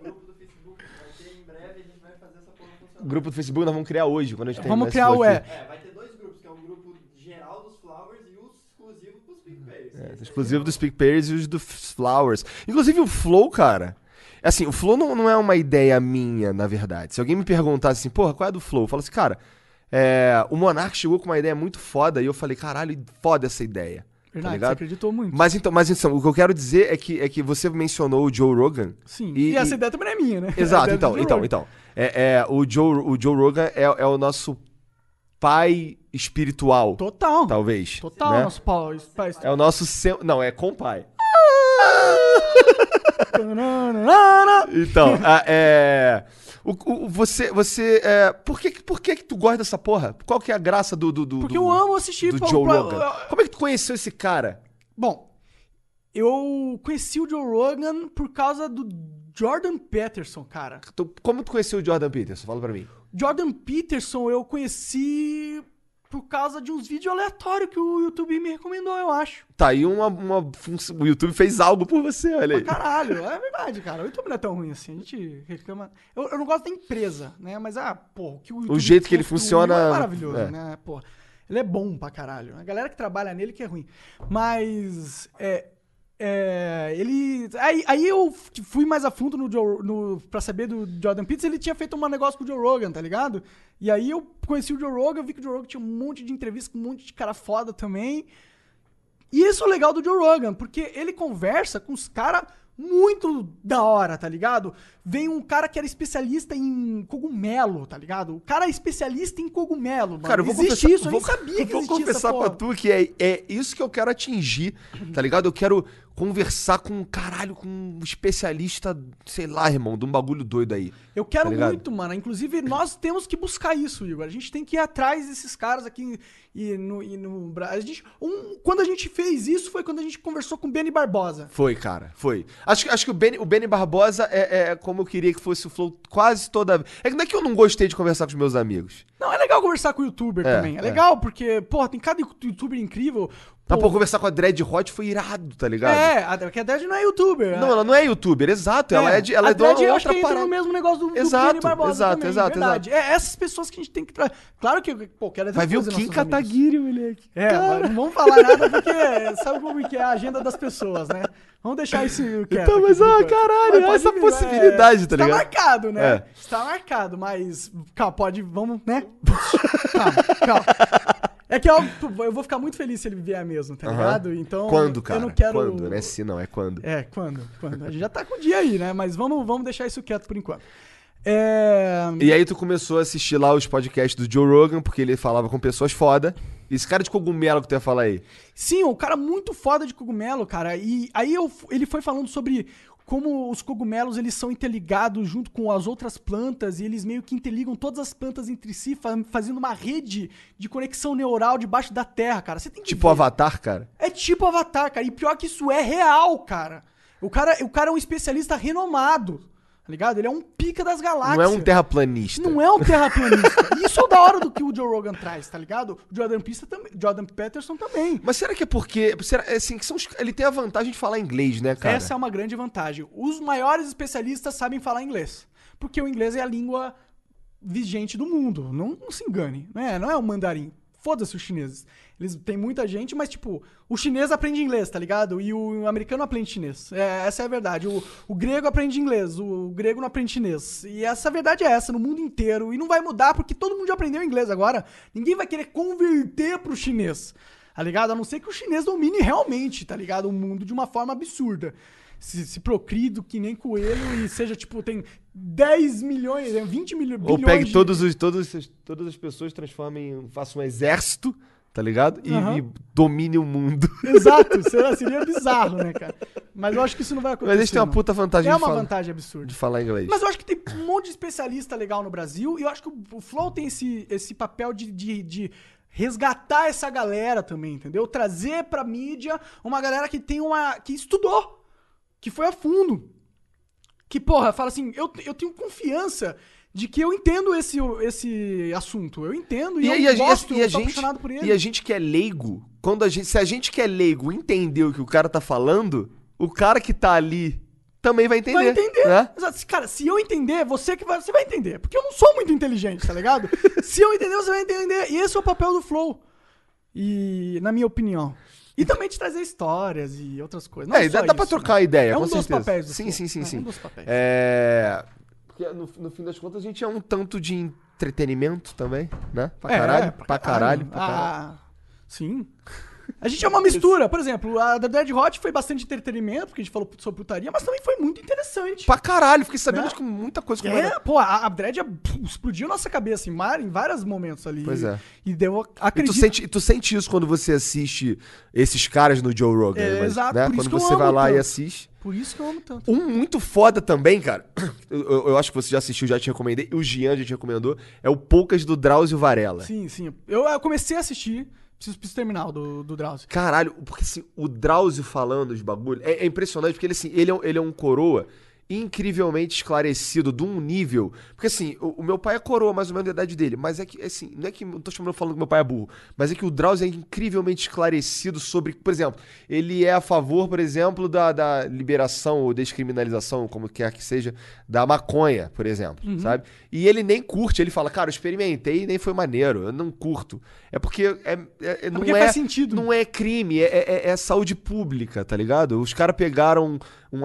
Speaker 3: grupo do Facebook. Vai ter em breve, a gente vai fazer essa porra
Speaker 1: O
Speaker 3: funcionar.
Speaker 1: Grupo do Facebook nós vamos criar hoje, quando a gente
Speaker 2: Vamos criar o é.
Speaker 1: aqui.
Speaker 3: É, vai ter dois grupos, que é um grupo geral dos Flowers e o exclusivo pros PicPayers.
Speaker 1: É, exclusivo dos PicPayers e os do Flowers. Inclusive o Flow, cara. Assim, o Flow não, não é uma ideia minha, na verdade. Se alguém me perguntasse assim, porra, qual é a do Flow? Eu falo assim, cara, é, o Monark chegou com uma ideia muito foda e eu falei, caralho, foda essa ideia. Tá
Speaker 2: Verdade, você
Speaker 1: ligado?
Speaker 2: acreditou muito.
Speaker 1: Mas então, mas então, o que eu quero dizer é que, é que você mencionou o Joe Rogan.
Speaker 2: Sim.
Speaker 1: E-
Speaker 2: E, essa
Speaker 1: e-
Speaker 2: ideia também é minha, né?
Speaker 1: Exato, então, então,
Speaker 2: Rogan.
Speaker 1: então. É, é, o, Joe, o Joe Rogan é, é o nosso pai espiritual,
Speaker 2: Total.
Speaker 1: talvez.
Speaker 2: Total,
Speaker 1: né?
Speaker 2: nosso pau. pai-
Speaker 1: É o nosso. Não, é com pai. Então, é. O, o- você. você é, por que, por que que tu gosta dessa porra? Qual que é a graça do. do, do
Speaker 2: Porque
Speaker 1: do-
Speaker 2: eu amo assistir.
Speaker 1: Do
Speaker 2: pra-
Speaker 1: Joe
Speaker 2: pra-
Speaker 1: Rogan. Como é que tu conheceu esse cara?
Speaker 2: Bom, eu conheci o Joe Rogan por causa do Jordan Peterson, cara.
Speaker 1: Tu- como tu conheceu o Jordan Peterson? Fala pra mim.
Speaker 2: Jordan Peterson eu conheci por causa de uns vídeos aleatórios que o YouTube me recomendou, eu acho.
Speaker 1: Tá aí uma. uma função- o YouTube fez algo por você, olha aí.
Speaker 2: Caralho, é verdade, cara. O YouTube não é tão ruim assim. A gente reclama. Eu, eu não gosto da empresa, né? Mas, ah, pô, o que o YouTube
Speaker 1: jeito que ele funciona,
Speaker 2: É maravilhoso,
Speaker 1: é.
Speaker 2: né? Pô, ele é bom pra caralho. A galera que trabalha nele que é ruim. Mas. É. é, ele. Aí, aí eu fui mais a fundo no, Joe, no pra saber do Jordan Peterson. Ele tinha feito um negócio com o Joe Rogan, tá ligado? E aí eu conheci o Joe Rogan, eu vi que o Joe Rogan tinha um monte de entrevista com um monte de cara foda também. E isso é o legal do Joe Rogan, porque ele conversa com os caras muito da hora, tá ligado? Vem um cara que era especialista em cogumelo, tá ligado? O cara é especialista em cogumelo, mano.
Speaker 1: Cara, eu vou
Speaker 2: Existe
Speaker 1: confessar,
Speaker 2: isso, eu
Speaker 1: vou,
Speaker 2: nem sabia que
Speaker 1: vou confessar
Speaker 2: essa porra.
Speaker 1: pra tu que é, é isso que eu quero atingir, tá ligado? Eu quero conversar com, caralho, com um especialista, sei lá, irmão, de um bagulho doido aí.
Speaker 2: Eu quero
Speaker 1: Tá
Speaker 2: muito, mano. Inclusive, nós temos que buscar isso, Igor. A gente tem que ir atrás desses caras aqui e no, e no Brasil. A gente, um, quando a gente fez isso foi quando a gente conversou com o Benny Barbosa.
Speaker 1: Foi, cara, foi. Acho, que- acho que o Benny, o Benny Barbosa é, é como eu queria que fosse o Flow quase toda vez. É que não é que eu não gostei de conversar com os meus amigos.
Speaker 2: Não, é legal conversar com o youtuber
Speaker 1: É,
Speaker 2: também. É
Speaker 1: é.
Speaker 2: legal, porque, porra, tem cada youtuber incrível.
Speaker 1: Mas,
Speaker 2: Pô,
Speaker 1: pô, conversar com a Dread Hot foi irado, tá ligado?
Speaker 2: É, a, porque a Dredd não é youtuber.
Speaker 1: Não, ela não é youtuber, exato. Ela é, de, ela
Speaker 2: a
Speaker 1: é de uma
Speaker 2: Dredd eu acho
Speaker 1: outra parada.
Speaker 2: no mesmo negócio do, do
Speaker 1: Exato,
Speaker 2: Benny Barbosa
Speaker 1: exato,
Speaker 2: também,
Speaker 1: exato,
Speaker 2: verdade. É essas pessoas que a gente tem que trazer. Claro que, pô, quero
Speaker 1: Vai ver o Kim. Kataguiri, moleque.
Speaker 2: É, não vamos falar nada porque sabe como que é a agenda das pessoas, né? Vamos deixar isso quieto.
Speaker 1: Então, mas, ah, caralho,
Speaker 2: Mas
Speaker 1: essa possibilidade, tá
Speaker 2: Está
Speaker 1: ligado?
Speaker 2: marcado, né?
Speaker 1: É.
Speaker 2: Está marcado, mas... Calma, pode... Vamos, né? calma, calma. É que eu, eu vou ficar muito feliz se ele vier mesmo, tá
Speaker 1: Aham.
Speaker 2: ligado? Então,
Speaker 1: Quando, cara?
Speaker 2: eu não quero...
Speaker 1: Quando? Não é se não, é quando.
Speaker 2: É, quando? Quando? A gente já tá com o dia aí, né? Mas vamos, vamos deixar isso quieto por enquanto. É...
Speaker 1: E aí tu começou a assistir lá os podcasts do Joe Rogan, porque ele falava com pessoas foda. E esse cara de cogumelo que tu ia falar aí.
Speaker 2: Sim, um cara muito foda de cogumelo, cara. E aí eu- ele foi falando sobre como os cogumelos eles são interligados junto com as outras plantas e eles meio que interligam todas as plantas entre si, fa- fazendo uma rede de conexão neural debaixo da terra, cara. Você tem
Speaker 1: Tipo
Speaker 2: ver.
Speaker 1: Avatar, cara.
Speaker 2: É tipo Avatar, cara. E pior que isso é real, cara. O cara, o cara é um especialista renomado, tá ligado? Ele é um pica das galáxias.
Speaker 1: Não é um terraplanista.
Speaker 2: Não é um terraplanista. Isso é o da hora do que o Joe Rogan traz, tá ligado? O Jordan, Pista também, Jordan Peterson também.
Speaker 1: Mas será que é porque. Será, é assim, que são ele tem a vantagem de falar inglês, né, cara?
Speaker 2: Essa é uma grande vantagem. Os maiores especialistas sabem falar inglês. Porque o inglês é a língua vigente do mundo. Não, não se engane. Não é, não é o mandarim. Foda-se os chineses. Eles têm muita gente, mas, tipo, o chinês aprende inglês, tá ligado? E o americano aprende chinês. É, essa é a verdade. O, o grego aprende inglês, o grego não aprende chinês. E essa verdade é essa, no mundo inteiro. E não vai mudar, porque todo mundo já aprendeu inglês agora. Ninguém vai querer converter pro chinês. Tá ligado? A não ser que o chinês domine realmente, tá ligado? O mundo de uma forma absurda. Se, se procrie do que nem coelho e seja, tipo, tem 10 milhões, 20 milho,
Speaker 1: Ou
Speaker 2: bilhões
Speaker 1: pegue
Speaker 2: de-
Speaker 1: todos os, todos, os- todas as pessoas, transformem, faça um exército, tá ligado? E,
Speaker 2: Aham.
Speaker 1: e domine o mundo.
Speaker 2: Exato, seria, seria bizarro, né, cara? Mas eu acho que isso não vai acontecer.
Speaker 1: Mas eles têm uma
Speaker 2: não.
Speaker 1: puta vantagem
Speaker 2: É uma
Speaker 1: falar,
Speaker 2: vantagem absurda.
Speaker 1: de falar inglês.
Speaker 2: Mas eu acho que tem um monte de especialista legal no Brasil e eu acho que o, o Flow tem esse, esse papel de, de, de resgatar essa galera também, entendeu? Trazer pra mídia uma galera que tem uma. que estudou, que foi a fundo. que, porra, fala assim, eu, eu tenho confiança de que eu entendo esse, esse assunto. Eu entendo e,
Speaker 1: E,
Speaker 2: eu
Speaker 1: a,
Speaker 2: gosto,
Speaker 1: e a
Speaker 2: eu tô
Speaker 1: gente,
Speaker 2: apaixonado por ele.
Speaker 1: e a gente que é leigo, quando a gente, se a gente que é leigo entender o que o cara tá falando, o cara que tá ali também vai entender.
Speaker 2: Vai entender.
Speaker 1: Né?
Speaker 2: Cara, se eu entender, você que vai, você vai entender. Porque eu não sou muito inteligente, tá ligado? se eu entender, você vai entender. E esse é o papel do Flow. E, na minha opinião. E também te trazer histórias e outras coisas. Não
Speaker 1: É, dá, dá pra
Speaker 2: né?
Speaker 1: trocar ideia,
Speaker 2: É um
Speaker 1: com
Speaker 2: dos
Speaker 1: certeza.
Speaker 2: papéis do
Speaker 1: Sim,
Speaker 2: Flow.
Speaker 1: sim, sim,
Speaker 2: É
Speaker 1: sim.
Speaker 2: um dos papéis.
Speaker 1: É... Porque no, no fim das contas a gente é um tanto de entretenimento também, né? Pra
Speaker 2: É,
Speaker 1: caralho, pra, caralho, pra caralho.
Speaker 2: Ah, sim. A gente é uma mistura. Por exemplo, a da Dead Hot foi bastante entretenimento, porque a gente falou sobre putaria, mas também foi muito interessante.
Speaker 1: Pra caralho, fiquei sabendo
Speaker 2: Né?
Speaker 1: de que muita coisa
Speaker 2: É, pô, a, a Dredd pff, explodiu nossa cabeça em, mar, em vários momentos ali.
Speaker 1: Pois é.
Speaker 2: E deu,
Speaker 1: E tu
Speaker 2: acredito...
Speaker 1: sente, e tu sente isso quando você assiste esses caras no Joe Rogan,
Speaker 2: É,
Speaker 1: mas,
Speaker 2: exato,
Speaker 1: né? Quando você vai lá e
Speaker 2: tanto.
Speaker 1: assiste.
Speaker 2: Por isso que eu amo tanto.
Speaker 1: Um muito foda também, cara. Eu, eu- eu acho que você já assistiu, já te recomendei. E o Gian já te recomendou. É o Poucas do Drauzio Varela.
Speaker 2: Sim, sim. Eu, eu comecei a assistir, preciso, preciso terminar o do, do Drauzio.
Speaker 1: Caralho, porque assim, o Drauzio falando os bagulho é, é impressionante, porque ele, assim, ele é, ele é um coroa incrivelmente esclarecido, de um nível. Porque assim, o, o meu pai é coroa, mais ou menos da idade dele, mas é que, assim, não é que. Não tô chamando falando que meu pai é burro, mas é que o Drauzio é incrivelmente esclarecido sobre. Por exemplo, ele é a favor, por exemplo, da, da liberação ou descriminalização, como quer que seja, da maconha, por exemplo,
Speaker 2: Uhum.
Speaker 1: sabe? E ele nem curte, ele fala, cara, eu experimentei e nem foi maneiro, eu não curto. É porque é, é- é- não
Speaker 2: porque
Speaker 1: é,
Speaker 2: faz sentido.
Speaker 1: Não é crime, é, é- é saúde pública, tá ligado? Os caras pegaram um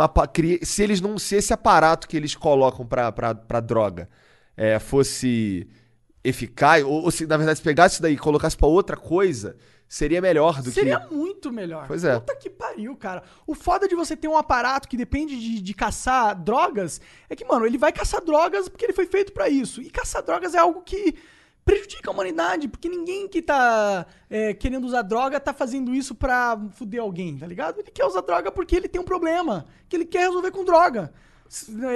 Speaker 1: se eles não se esse aparato que eles colocam pra droga é, fosse eficaz ou, ou se na verdade se pegasse isso daí e colocasse pra outra coisa, seria melhor do
Speaker 2: Seria
Speaker 1: que
Speaker 2: muito melhor.
Speaker 1: Pois é.
Speaker 2: Puta que pariu, cara. O foda de você ter um aparato que depende de, de caçar drogas é que, mano, ele vai caçar drogas porque ele foi feito pra isso. E caçar drogas é algo que prejudica a humanidade, porque ninguém que tá é, querendo usar droga tá fazendo isso pra fuder alguém, tá ligado? Ele quer usar droga porque ele tem um problema, que ele quer resolver com droga.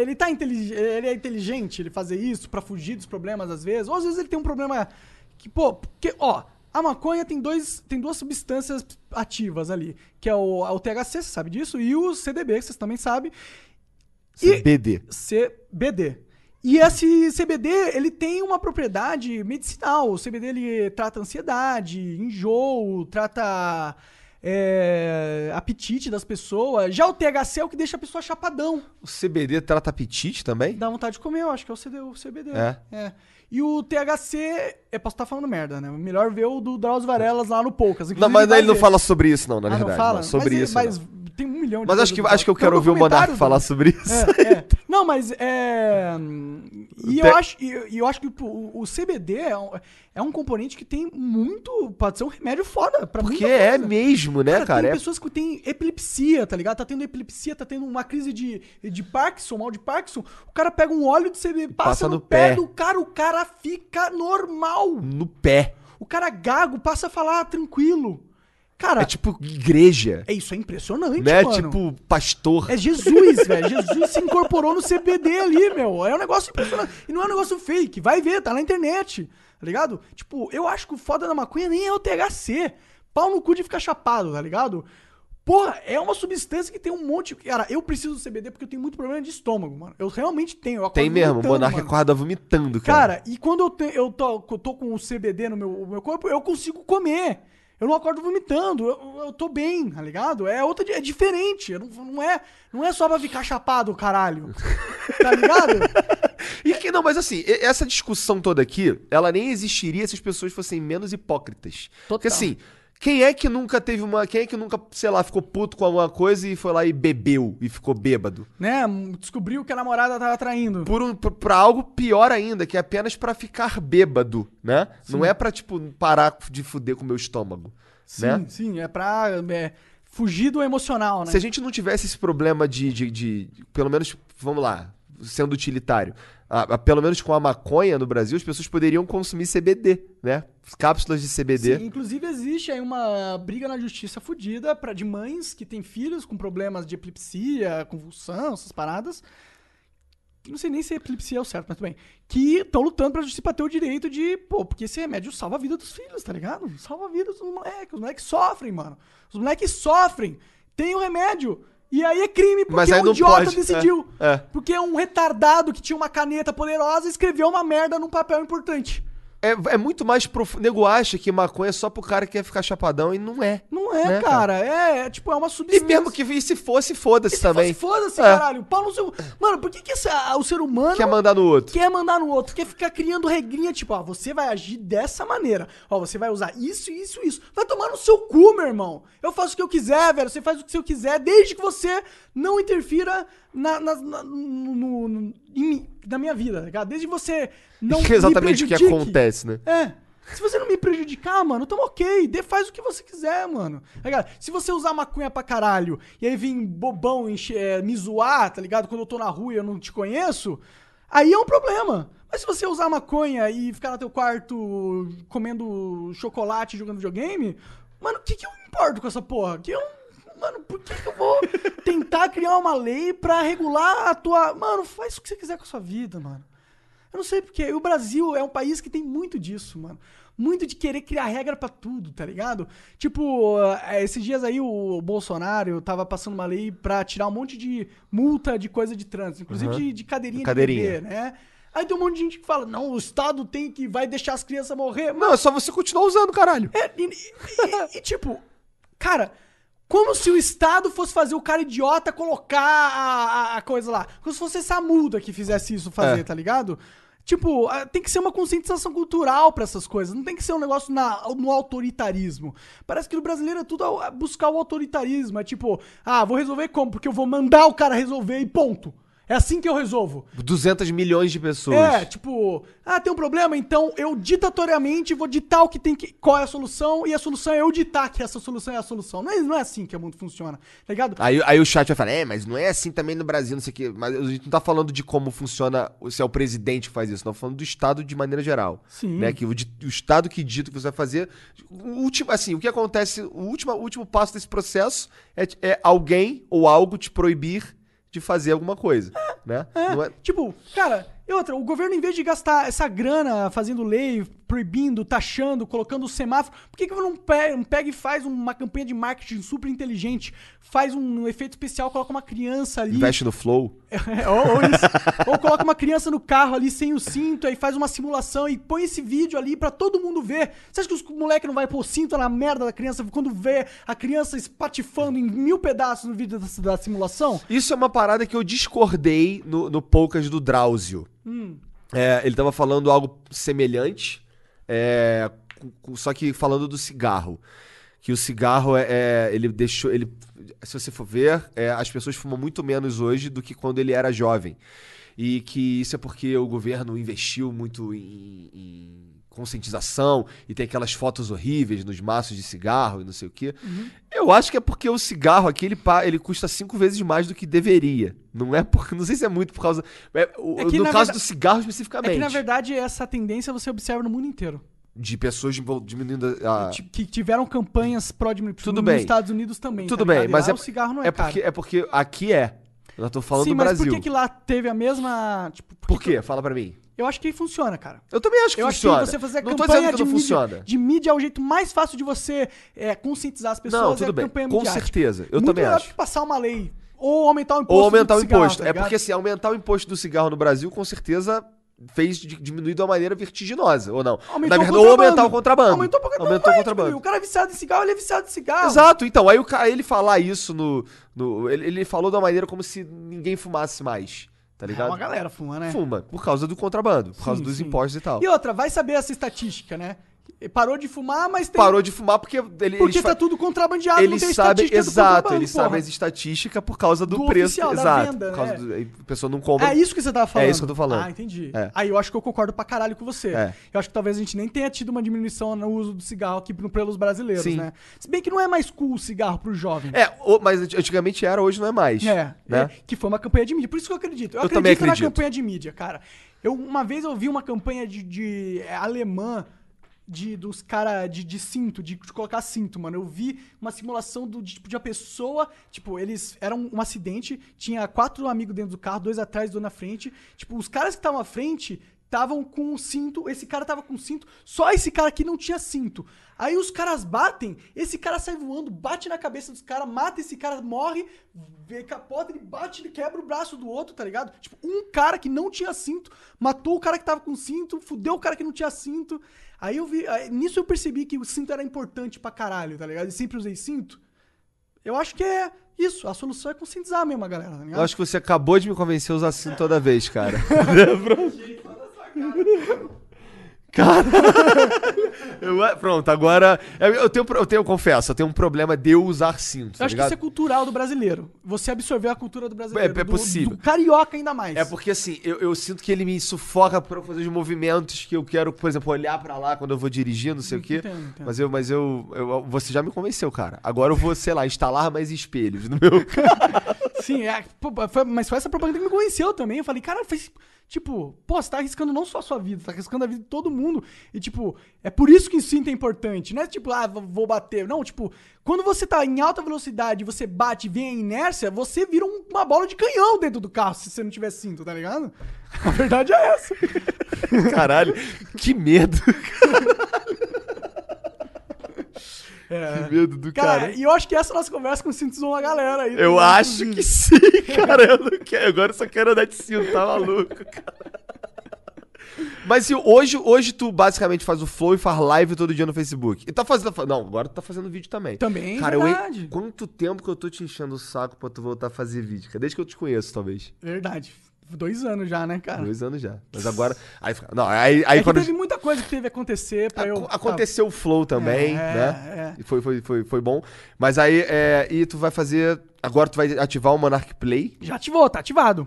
Speaker 2: Ele, tá intelig- ele é inteligente, ele fazer isso pra fugir dos problemas às vezes, ou às vezes ele tem um problema que, pô, porque, ó, a maconha tem, dois, tem duas substâncias ativas ali, que é o, o THC, você sabe disso, e o CDB, que vocês também sabem, E-
Speaker 1: BD.
Speaker 2: CBD. E esse CBD, ele tem uma propriedade medicinal. O CBD, ele trata ansiedade, enjoo, trata é, apetite das pessoas. Já o THC é o que deixa a pessoa chapadão.
Speaker 1: O CBD trata apetite também?
Speaker 2: Dá vontade de comer, eu acho que é o, CD, o CBD.
Speaker 1: É?
Speaker 2: E o THC, eu posso estar falando merda, né? Melhor ver o do Drauzio Varelas lá no Poucas.
Speaker 1: Não, mas
Speaker 2: vai
Speaker 1: ele não fala sobre isso não, na
Speaker 2: Ah,
Speaker 1: verdade.
Speaker 2: não fala?
Speaker 1: não, sobre
Speaker 2: mas,
Speaker 1: isso.
Speaker 2: Mas
Speaker 1: não.
Speaker 2: Tem um milhão de
Speaker 1: Mas acho que, acho que eu quero
Speaker 2: Tem
Speaker 1: ouvir o Monark falar sobre isso.
Speaker 2: É, é. Não, mas é. E eu
Speaker 1: Te-
Speaker 2: acho, e eu, acho que o, o CBD é um, é um componente que tem muito. Pode ser um remédio foda pra
Speaker 1: Porque é mesmo, né, cara?
Speaker 2: Tem
Speaker 1: É
Speaker 2: pessoas que têm epilepsia, tá ligado? Tá tendo epilepsia, tá tendo uma crise de, de Parkinson, mal de Parkinson. O cara pega um óleo de CBD, passa,
Speaker 1: passa
Speaker 2: no,
Speaker 1: no
Speaker 2: pé
Speaker 1: pé.
Speaker 2: do cara, o cara fica normal.
Speaker 1: no pé.
Speaker 2: O cara gago passa a falar tranquilo. Cara,
Speaker 1: É tipo igreja.
Speaker 2: é isso, é impressionante,
Speaker 1: Né?
Speaker 2: mano.
Speaker 1: Tipo pastor.
Speaker 2: É Jesus, velho. Jesus se incorporou no CBD ali, meu. É um negócio impressionante. E não é um negócio fake. Vai ver, tá na internet. Tá ligado? Tipo, eu acho que o foda da maconha nem é o THC. Pau no cu de ficar chapado, tá ligado? Porra, é uma substância que tem um monte. Cara, eu preciso do CBD porque eu tenho muito problema de estômago, mano. Eu realmente tenho. Eu
Speaker 1: Tem mesmo, o
Speaker 2: mano.
Speaker 1: acorda vomitando, cara.
Speaker 2: Cara, e quando eu, te- eu, tô, eu tô com o CBD no meu, no meu corpo, eu consigo comer. Eu não acordo vomitando, eu, eu tô bem, tá ligado? É outra, é diferente, não, não é, não é só pra ficar chapado, caralho. Tá ligado?
Speaker 1: E que não, mas assim, essa discussão toda aqui, ela nem existiria se as pessoas fossem menos hipócritas. Porque assim, quem é que nunca teve uma. Quem é que nunca, sei lá, ficou puto com alguma coisa e foi lá e bebeu e ficou bêbado?
Speaker 2: né? Descobriu que a namorada tava traindo.
Speaker 1: Por um, por, pra algo pior ainda, que é apenas pra ficar bêbado, né? Não é pra, tipo, parar de fuder com o meu estômago.
Speaker 2: Sim,
Speaker 1: né?
Speaker 2: sim, é pra é, fugir do emocional, né?
Speaker 1: Se a gente não tivesse esse problema de, de, de- pelo menos, vamos lá, sendo utilitário, a- a- pelo menos com a maconha no Brasil, as pessoas poderiam consumir CBD, né? Cápsulas de CBD.
Speaker 2: Sim, inclusive existe aí uma briga na justiça fudida pra, de mães que têm filhos com problemas de epilepsia, convulsão, essas paradas. Não sei nem se epilepsia é o certo, mas tudo bem. Que estão lutando pra justiça pra ter o direito de. Pô, porque esse remédio salva a vida dos filhos, tá ligado? Salva a vida dos moleques. Os moleques sofrem, mano. Os moleques sofrem. Tem o remédio. E aí é crime porque
Speaker 1: Mas aí
Speaker 2: um idiota
Speaker 1: pode,
Speaker 2: decidiu.
Speaker 1: é, é.
Speaker 2: Porque um retardado que tinha uma caneta poderosa escreveu uma merda num papel importante.
Speaker 1: É, é muito mais profundo. Nego acha que maconha é só pro cara que quer ficar chapadão e não é.
Speaker 2: Não é,
Speaker 1: Né,
Speaker 2: cara. É, é, tipo, é uma
Speaker 1: E
Speaker 2: substância.
Speaker 1: mesmo que e se fosse, foda-se
Speaker 2: se
Speaker 1: também.
Speaker 2: fosse, Foda-se,
Speaker 1: É.
Speaker 2: caralho. Pau no seu... Mano, por que, que esse- a- o ser humano
Speaker 1: Quer mandar no outro.
Speaker 2: quer mandar no outro? Quer ficar criando regrinha, tipo, ó, você vai agir dessa maneira. Ó, você vai usar isso, isso, isso. Vai tomar no seu cu, meu irmão. Eu faço o que eu quiser, velho. Você faz o que você quiser, desde que você não interfira na, na, na- no, no- em na minha vida, tá ligado? Desde que você não
Speaker 1: que é exatamente o que
Speaker 2: prejudique.
Speaker 1: Né?
Speaker 2: É. Se você não me prejudicar, mano, tamo ok. Dê, faz o que você quiser, mano. Tá ligado? Se você usar maconha pra caralho e aí vir bobão enche- é, me zoar, tá ligado? Quando eu tô na rua e eu não te conheço, aí é um problema. Mas se você usar maconha e ficar no teu quarto comendo chocolate e jogando videogame, mano, o que, que eu importo com essa porra? Que eu. Mano, por que, que eu vou tentar criar uma lei pra regular a tua. Mano, faz o que você quiser com a sua vida, mano. Eu não sei porque. O Brasil é um país que tem muito disso, mano. Muito de querer criar regra pra tudo, tá ligado? Tipo, eh, esses dias aí o Bolsonaro tava passando uma lei pra tirar um monte de multa de coisa de trânsito, inclusive
Speaker 1: Uhum.
Speaker 2: de, de cadeirinha,
Speaker 1: Cadeirinha.
Speaker 2: de bebê, né? Aí tem um monte de gente que fala, não, o Estado tem que, vai deixar as crianças morrer.
Speaker 1: Não, é só você continuar usando, caralho.
Speaker 2: É, e, e- e, tipo, cara, como se o Estado fosse fazer o cara idiota colocar a, a- a coisa lá. Como se fosse essa multa que fizesse isso fazer,
Speaker 1: É.
Speaker 2: tá ligado? Tipo, tem que ser uma conscientização cultural pra essas coisas. Não tem que ser um negócio na, no autoritarismo. Parece que no brasileiro é tudo buscar o autoritarismo. É tipo, ah, vou resolver como? Porque eu vou mandar o cara resolver e ponto. É assim que eu resolvo.
Speaker 1: 200 milhões de pessoas.
Speaker 2: É, tipo, ah, tem um problema, então eu ditatoriamente vou ditar o que tem que. qual é a solução, e a solução é eu ditar que essa solução é a solução. Não é, não é assim que o mundo funciona, tá ligado?
Speaker 1: Aí, aí o chat vai falar, é, mas não é assim também no Brasil, não sei o quê. Mas a gente não tá falando de como funciona, se é o presidente que faz isso, não tá falando do Estado de maneira geral.
Speaker 2: Sim.
Speaker 1: Né? Que o, o Estado que dita o que você vai fazer. O último, assim, o que acontece, o último, o último passo desse processo é, é alguém ou algo te proibir de fazer alguma coisa. né?
Speaker 2: É,
Speaker 1: é-
Speaker 2: Tipo, cara, e outra, o governo, em vez de gastar essa grana fazendo lei, proibindo, taxando, colocando o semáforo, por que, que não pe- não pega e faz uma campanha de marketing super inteligente, faz um efeito especial, coloca uma criança ali.
Speaker 1: Investe no flow.
Speaker 2: É, ou, ou isso. ou coloca uma criança no carro ali sem o cinto, aí faz uma simulação e põe esse vídeo ali pra todo mundo ver. Você acha que os moleque não vai pôr cinto na merda da criança quando vê a criança espatifando em mil pedaços no vídeo da, da simulação?
Speaker 1: Isso é uma parada que eu discordei no, no Poucas do Drauzio. É, ele tava falando algo semelhante, é, só que falando do cigarro. Que o cigarro é, é- Ele deixou. Ele, se você for ver, é, as pessoas fumam muito menos hoje do que quando ele era jovem. E que isso é porque o governo investiu muito em, em conscientização e tem aquelas fotos horríveis nos maços de cigarro e não sei o quê. Eu acho que é porque o cigarro aqui ele, ele custa cinco vezes mais do que deveria. Não é porque. Não sei se é muito por causa. é, o-
Speaker 2: É que,
Speaker 1: no caso
Speaker 2: verda-
Speaker 1: do cigarro
Speaker 2: É
Speaker 1: especificamente.
Speaker 2: que, na verdade, essa tendência você observa no mundo inteiro.
Speaker 1: De pessoas diminuindo a.
Speaker 2: Que tiveram campanhas pró-diminuição
Speaker 1: Tudo
Speaker 2: nos
Speaker 1: bem.
Speaker 2: Estados Unidos também.
Speaker 1: Tudo
Speaker 2: tá
Speaker 1: bem, mas
Speaker 2: lá
Speaker 1: é,
Speaker 2: o cigarro não é,
Speaker 1: é porque, é porque aqui é. Eu tô falando
Speaker 2: Sim,
Speaker 1: do
Speaker 2: mas
Speaker 1: Brasil.
Speaker 2: por que, que lá teve a mesma. Tipo,
Speaker 1: Por quê? Fala pra mim.
Speaker 2: Eu acho que funciona, cara.
Speaker 1: Eu também acho que
Speaker 2: Eu
Speaker 1: funciona.
Speaker 2: acho que você fazer a
Speaker 1: não
Speaker 2: campanha
Speaker 1: dizendo que
Speaker 2: de,
Speaker 1: não
Speaker 2: mídia,
Speaker 1: funciona.
Speaker 2: de mídia é o jeito mais fácil de você é, conscientizar as pessoas.
Speaker 1: Não,
Speaker 2: é
Speaker 1: tudo
Speaker 2: a
Speaker 1: bem. Com
Speaker 2: midiática.
Speaker 1: certeza. Eu
Speaker 2: Muito
Speaker 1: também acho.
Speaker 2: que passar uma lei. Ou aumentar o imposto
Speaker 1: Ou aumentar
Speaker 2: do
Speaker 1: o
Speaker 2: cigarro,
Speaker 1: imposto.
Speaker 2: tá
Speaker 1: é porque assim, aumentar o imposto do cigarro no Brasil, com certeza, fez di- diminuir de uma maneira vertiginosa, ou não?
Speaker 2: Aumentou
Speaker 1: Na verdade, ou aumentar o contrabando.
Speaker 2: Aumentou, porque
Speaker 1: Aumentou o contrabando.
Speaker 2: tipo, o cara é viciado em cigarro, ele é viciado em cigarro.
Speaker 1: Exato, então, aí o cara, ele falar isso no. no ele, ele falou de uma maneira como se ninguém fumasse mais. Tá
Speaker 2: É,
Speaker 1: ligado?
Speaker 2: uma galera fuma, né?
Speaker 1: Fuma, por causa do contrabando, por causa
Speaker 2: Sim,
Speaker 1: dos
Speaker 2: sim.
Speaker 1: impostos e tal.
Speaker 2: E outra, vai saber essa estatística, né? Parou de fumar, mas tem...
Speaker 1: Parou de fumar porque ele,
Speaker 2: Porque tá
Speaker 1: fa-
Speaker 2: tudo contrabandeado, estatística do
Speaker 1: exato, eles
Speaker 2: porra.
Speaker 1: sabem as estatísticas por causa do,
Speaker 2: Do
Speaker 1: preço,
Speaker 2: oficial,
Speaker 1: exato,
Speaker 2: venda,
Speaker 1: por causa
Speaker 2: né?
Speaker 1: do, a pessoa não compra.
Speaker 2: É isso que você tava falando.
Speaker 1: É isso que eu tô falando.
Speaker 2: Ah, entendi.
Speaker 1: É.
Speaker 2: Aí eu acho que eu concordo pra caralho com você.
Speaker 1: É.
Speaker 2: Eu acho que talvez a gente nem tenha tido uma diminuição no uso do cigarro aqui pelos brasileiros,
Speaker 1: Sim.
Speaker 2: né? Se bem que não é mais cool o cigarro pro jovem.
Speaker 1: É, mas antigamente era, hoje não é mais.
Speaker 2: É,
Speaker 1: né?
Speaker 2: é, que foi uma campanha de mídia. Por isso que eu acredito. Eu,
Speaker 1: Eu
Speaker 2: acredito
Speaker 1: também
Speaker 2: na
Speaker 1: acredito.
Speaker 2: campanha de mídia, cara. Eu, uma vez eu vi uma campanha de, de é, alemã de, dos caras de, de cinto, de, de colocar cinto, mano. Eu vi uma simulação do de, tipo, de uma pessoa, tipo, eles eram um acidente, tinha quatro amigos dentro do carro, dois atrás, dois na frente. Tipo, os caras que estavam à frente estavam com cinto, esse cara tava com cinto, só esse cara aqui não tinha cinto. Aí os caras batem, esse cara sai voando, bate na cabeça dos caras, mata esse cara, morre, vê capota, ele bate, ele quebra o braço do outro, tá ligado? Tipo, um cara que não tinha cinto, matou o cara que tava com cinto, fudeu o cara que não tinha cinto. Aí eu vi, aí, nisso eu percebi que o cinto era importante pra caralho, tá ligado? E sempre usei cinto. Eu acho que é isso, a solução é conscientizar mesmo a galera, tá ligado?
Speaker 1: Eu acho que você acabou de me convencer a usar cinto toda vez, cara. Cara. Eu- pronto, agora. Eu, eu tenho, eu tenho, eu confesso, eu tenho um problema de eu usar cinto.
Speaker 2: Eu
Speaker 1: tá
Speaker 2: acho que
Speaker 1: ligado?
Speaker 2: isso é cultural do brasileiro. Você absorveu a cultura do brasileiro.
Speaker 1: É- é
Speaker 2: do-
Speaker 1: possível.
Speaker 2: Do carioca ainda mais.
Speaker 1: É porque assim, eu, eu sinto que ele me sufoca pra eu fazer os movimentos que eu quero, por exemplo, olhar pra lá quando eu vou dirigir, não sei o quê.
Speaker 2: Entendo, entendo.
Speaker 1: Mas eu, mas eu, eu- você já me convenceu, cara. Agora eu vou, sei lá, instalar mais espelhos no meu
Speaker 2: Sim, é, pô, foi- mas foi essa propaganda que me convenceu também. Eu falei, cara, fez. Tipo, pô, você tá arriscando não só a sua vida, tá arriscando a vida de todo mundo. E, tipo, é por isso que o cinto é importante. Não é tipo, ah, vou- bater. Não, tipo, quando você tá em alta velocidade, você bate e vem a inércia, você vira um- uma bola de canhão dentro do carro se você não tiver cinto, tá ligado? A verdade é essa.
Speaker 1: Caralho, que medo.
Speaker 2: É.
Speaker 1: Que medo do
Speaker 2: Cara,
Speaker 1: cara.
Speaker 2: e eu acho que essa é a nossa conversa com o cinto zoou a galera aí.
Speaker 1: Eu
Speaker 2: também,
Speaker 1: acho que sim, cara. Eu não quero. Agora eu só quero andar de cinto, tá maluco, cara. Mas e hoje, hoje tu basicamente faz o flow e faz live todo dia no Facebook. E tá fazendo. Não, agora tu tá fazendo vídeo também.
Speaker 2: Também,
Speaker 1: Cara, eu,
Speaker 2: verdade.
Speaker 1: quanto tempo que eu tô te enchendo o saco pra tu voltar a fazer vídeo? cara? Desde que eu te conheço, talvez.
Speaker 2: Verdade. Dois anos já, né, cara?
Speaker 1: Dois anos já. Mas agora. Aí, não, aí, aí
Speaker 2: é
Speaker 1: quando.
Speaker 2: teve muita coisa que teve acontecer pra eu...
Speaker 1: Aco- Aconteceu o flow também,
Speaker 2: É,
Speaker 1: né?
Speaker 2: é.
Speaker 1: E foi, foi, foi, foi bom. Mas aí, é, e tu vai fazer. Agora tu vai ativar o Monarch Play.
Speaker 2: Já ativou, tá ativado.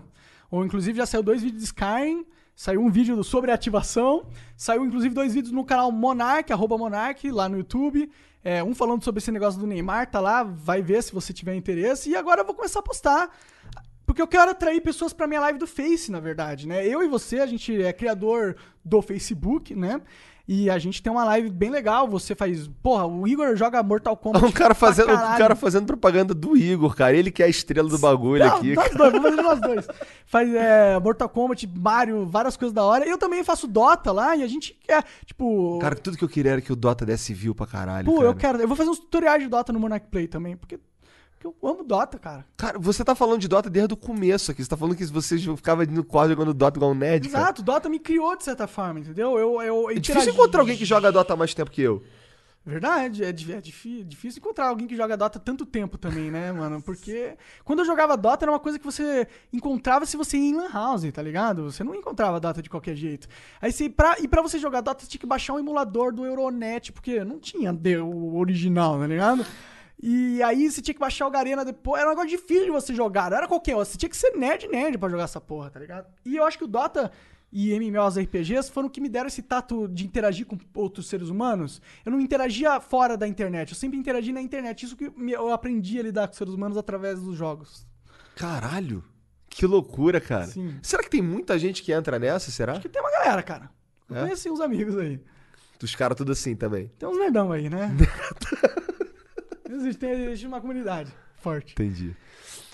Speaker 2: Ou inclusive já saiu dois vídeos de Skyrim, saiu um vídeo sobre ativação, saiu inclusive dois vídeos no canal Monark, arroba Monark, lá no YouTube. É, um falando sobre esse negócio do Neymar, tá lá, vai ver se você tiver interesse. E agora eu vou começar a postar. Porque eu quero atrair pessoas pra minha live do Face, na verdade, né? Eu e você, a gente é criador do Facebook, né? E a gente tem uma live bem legal. Você faz. Porra, o Igor joga Mortal Kombat.
Speaker 1: Um cara, fazendo, um cara fazendo propaganda do Igor, cara. Ele que é a estrela do bagulho
Speaker 2: Não,
Speaker 1: aqui.
Speaker 2: Nós
Speaker 1: cara.
Speaker 2: dois, vamos fazer nós dois. Faz é, Mortal Kombat, Mario, várias coisas da hora. Eu também faço Dota lá e a gente quer, tipo.
Speaker 1: Cara, tudo que eu queria era que o Dota desse view pra caralho.
Speaker 2: pô,
Speaker 1: cara.
Speaker 2: eu quero. Eu vou fazer uns tutoriais de Dota no Monarch Play também, porque, porque eu amo Dota, cara.
Speaker 1: Cara, você tá falando de Dota desde o começo aqui. Você tá falando que você ficava no quarto jogando Dota igual um nerd, cara.
Speaker 2: Exato, Dota me criou de certa forma, entendeu? Eu, eu
Speaker 1: É difícil encontrar alguém que joga Dota há mais tempo que eu.
Speaker 2: Verdade, é, é difí- difícil encontrar alguém que joga Dota tanto tempo também, né, mano? Porque quando eu jogava Dota era uma coisa que você encontrava se você ia em Lan House, tá ligado? Você não encontrava Dota de qualquer jeito. Aí você, pra, e pra você jogar Dota, você tinha que baixar um emulador do Euronet, porque não tinha o original, tá ligado? E aí você tinha que baixar o Garena depois. Era um negócio difícil de você jogar. Não era qualquer. Você tinha que ser nerd nerd pra jogar essa porra, tá ligado? E eu acho que o Dota e MMORPGs foram o que me deram esse tato de interagir com outros seres humanos. Eu não interagia fora da internet. Eu sempre interagi na internet. Isso que eu aprendi a lidar com seres humanos através dos jogos.
Speaker 1: Caralho. Que loucura, cara.
Speaker 2: Sim.
Speaker 1: Será que tem muita gente que entra nessa, será?
Speaker 2: Porque tem uma galera, cara. Eu
Speaker 1: É?
Speaker 2: conheci uns amigos aí.
Speaker 1: Dos caras tudo assim também.
Speaker 2: Tem uns nerdão aí, né? existe, tem, existe uma comunidade forte.
Speaker 1: Entendi.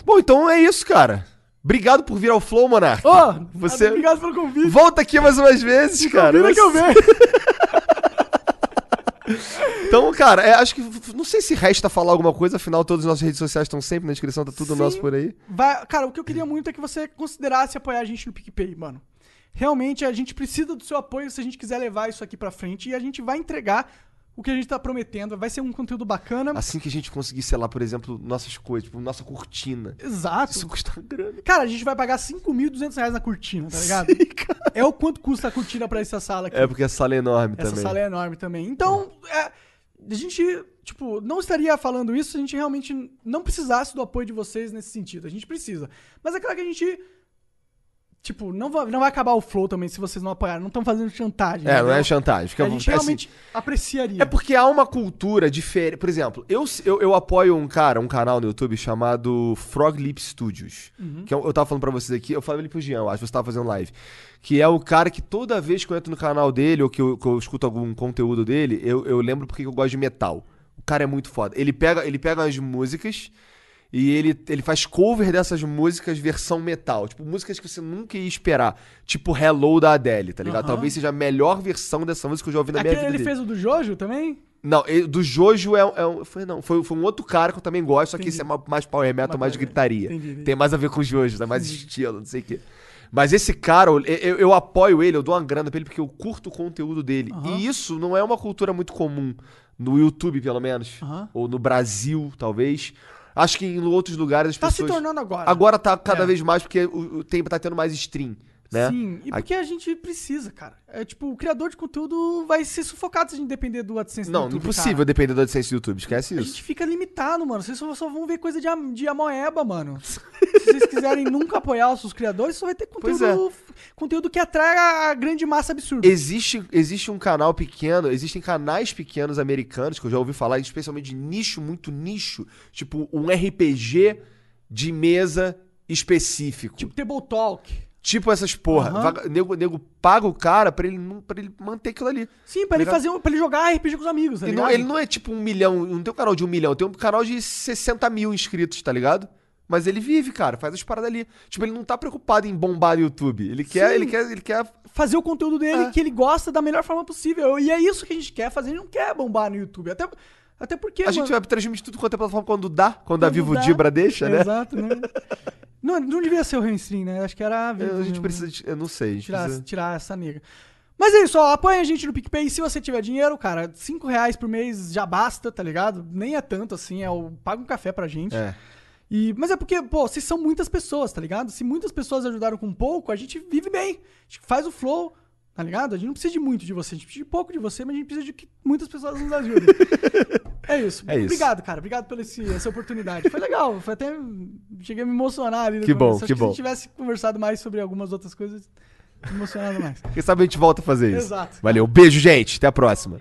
Speaker 1: Bom, então é isso, cara. Obrigado por vir ao Flow, Monark.
Speaker 2: Ô,
Speaker 1: Você-
Speaker 2: obrigado pelo convite.
Speaker 1: Volta aqui mais umas vezes, cara.
Speaker 2: Convida que eu venho.
Speaker 1: Então, cara, é, acho que. Não sei se resta falar alguma coisa, afinal, todas as nossas redes sociais estão sempre na descrição, tá tudo
Speaker 2: Sim.
Speaker 1: nosso por aí.
Speaker 2: Vai- cara, o que eu queria muito é que você considerasse apoiar a gente no PicPay, mano. Realmente, a gente precisa do seu apoio se a gente quiser levar isso aqui pra frente e a gente vai entregar o que a gente tá prometendo. Vai ser um conteúdo bacana.
Speaker 1: Assim que a gente conseguir, sei lá, por exemplo, nossas coisas, tipo, nossa cortina.
Speaker 2: Exato.
Speaker 1: Isso custa grana.
Speaker 2: Cara, a gente vai pagar 5.200 reais na cortina, tá ligado? É o quanto custa a cortina pra essa sala aqui.
Speaker 1: É porque a sala é enorme
Speaker 2: Essa
Speaker 1: também.
Speaker 2: sala é enorme também. Então, é, a gente, tipo, não estaria falando isso se a gente realmente não precisasse do apoio de vocês nesse sentido. A gente precisa. Mas é claro que a gente, tipo, não vai, não vai acabar o flow também se vocês não apoiarem. Não estão fazendo chantagem.
Speaker 1: É, não é
Speaker 2: entendeu?
Speaker 1: chantagem. Fica,
Speaker 2: A gente
Speaker 1: assim,
Speaker 2: realmente apreciaria.
Speaker 1: É porque há uma cultura diferente. Por exemplo, eu, eu, eu apoio um cara, um canal no YouTube chamado Frog Lip Studios.
Speaker 2: Uhum.
Speaker 1: Que eu, eu tava falando pra vocês aqui, eu falei pro Jean, eu acho que você tava fazendo live. Que é o cara que toda vez que eu entro no canal dele ou que eu, que eu escuto algum conteúdo dele, eu, eu lembro porque eu gosto de metal. O cara é muito foda. Ele pega, ele pega as músicas E ele, ele faz cover dessas músicas versão metal. Tipo, músicas que você nunca ia esperar. Tipo Hello da Adele, tá ligado? Talvez seja a melhor versão dessa música que eu já ouvi na minha
Speaker 2: Aquele
Speaker 1: vida.
Speaker 2: ele
Speaker 1: dele.
Speaker 2: fez o do Jojo também?
Speaker 1: Não, ele- do Jojo é, é um. Foi, não, foi, foi um outro cara que eu também gosto, só que
Speaker 2: Entendi.
Speaker 1: esse é ma- mais power metal, mais
Speaker 2: power-
Speaker 1: gritaria.
Speaker 2: entendi, entendi.
Speaker 1: Tem mais a ver com o Jojo, né? mais estilo, não sei o quê. Mas esse cara, eu, eu- apoio ele, eu dou uma grana pra ele porque eu curto o conteúdo dele.
Speaker 2: Aham.
Speaker 1: E isso não é uma cultura muito comum. No YouTube, pelo menos.
Speaker 2: Aham.
Speaker 1: Ou no Brasil, talvez. Acho que em outros lugares as
Speaker 2: Tá se
Speaker 1: pessoas.
Speaker 2: tornando agora.
Speaker 1: Agora tá cada
Speaker 2: É.
Speaker 1: vez mais porque o, o tempo tá tendo mais stream, né?
Speaker 2: Sim, e porque a gente precisa, cara. É tipo, o criador de conteúdo vai ser sufocado se a gente depender do AdSense do
Speaker 1: Não,
Speaker 2: YouTube,
Speaker 1: impossível
Speaker 2: cara.
Speaker 1: depender da AdSense do YouTube, esquece
Speaker 2: A
Speaker 1: isso.
Speaker 2: gente fica limitado, mano. Vocês só, só vão ver coisa de, de amoeba, mano. Se vocês quiserem nunca apoiar os seus criadores, só vai ter
Speaker 1: Pois é.
Speaker 2: conteúdo, conteúdo que atrai a grande massa absurda.
Speaker 1: Existe, existe um canal pequeno, existem canais pequenos americanos que eu já ouvi falar, especialmente de nicho, muito nicho, tipo um RPG de mesa específico.
Speaker 2: Tipo
Speaker 1: Tipo,
Speaker 2: Table Talk.
Speaker 1: Essas porra. Vaga- nego, nego paga o cara pra ele, pra ele manter aquilo ali.
Speaker 2: Sim, pra ele,
Speaker 1: Ligado?
Speaker 2: fazer, um- pra ele jogar RPG com os amigos, tá
Speaker 1: E não- ele não é tipo um milhão, não tem um canal de um milhão, tem um canal de 60 mil inscritos, tá ligado? Mas ele vive, cara, faz as paradas ali. Tipo, ele não tá preocupado em bombar no YouTube. Ele quer,
Speaker 2: Sim.
Speaker 1: ele quer, ele quer
Speaker 2: Fazer o conteúdo dele
Speaker 1: É.
Speaker 2: que ele gosta da melhor forma possível. E é isso que a gente quer fazer. A gente não quer bombar no YouTube. Até, até porque.
Speaker 1: A gente
Speaker 2: mano,
Speaker 1: vai transmitir tudo quanto é plataforma quando dá, quando, a
Speaker 2: quando
Speaker 1: Vivo
Speaker 2: dá-
Speaker 1: Dibra deixa, né?
Speaker 2: Exato, né? não, não devia ser o Reinstream, né? Acho que era a
Speaker 1: gente precisa de, eu não sei,
Speaker 2: tirar,
Speaker 1: precisa...
Speaker 2: tirar essa nega. Mas é isso, ó, apoia a gente no PicPay. Se você tiver dinheiro, cara, 5 reais por mês já basta, tá ligado? Nem é tanto assim, é o paga um café pra gente.
Speaker 1: É.
Speaker 2: E, mas é porque, pô, vocês são muitas pessoas, tá ligado? Se muitas pessoas ajudaram com pouco, a gente vive bem. A gente faz o flow, tá ligado? A gente não precisa de muito de você, a gente precisa de pouco de você, mas a gente precisa de que muitas pessoas nos ajudem. é isso.
Speaker 1: É isso.
Speaker 2: Obrigado, cara. Obrigado pela esse- essa oportunidade. Foi legal. Foi até. Cheguei a me emocionar ali.
Speaker 1: Que bom, que
Speaker 2: Se
Speaker 1: bom.
Speaker 2: a gente tivesse conversado mais sobre algumas outras coisas, emocionado mais.
Speaker 1: Quem sabe a gente volta a fazer isso.
Speaker 2: Exato.
Speaker 1: Valeu, beijo, gente. Até a próxima.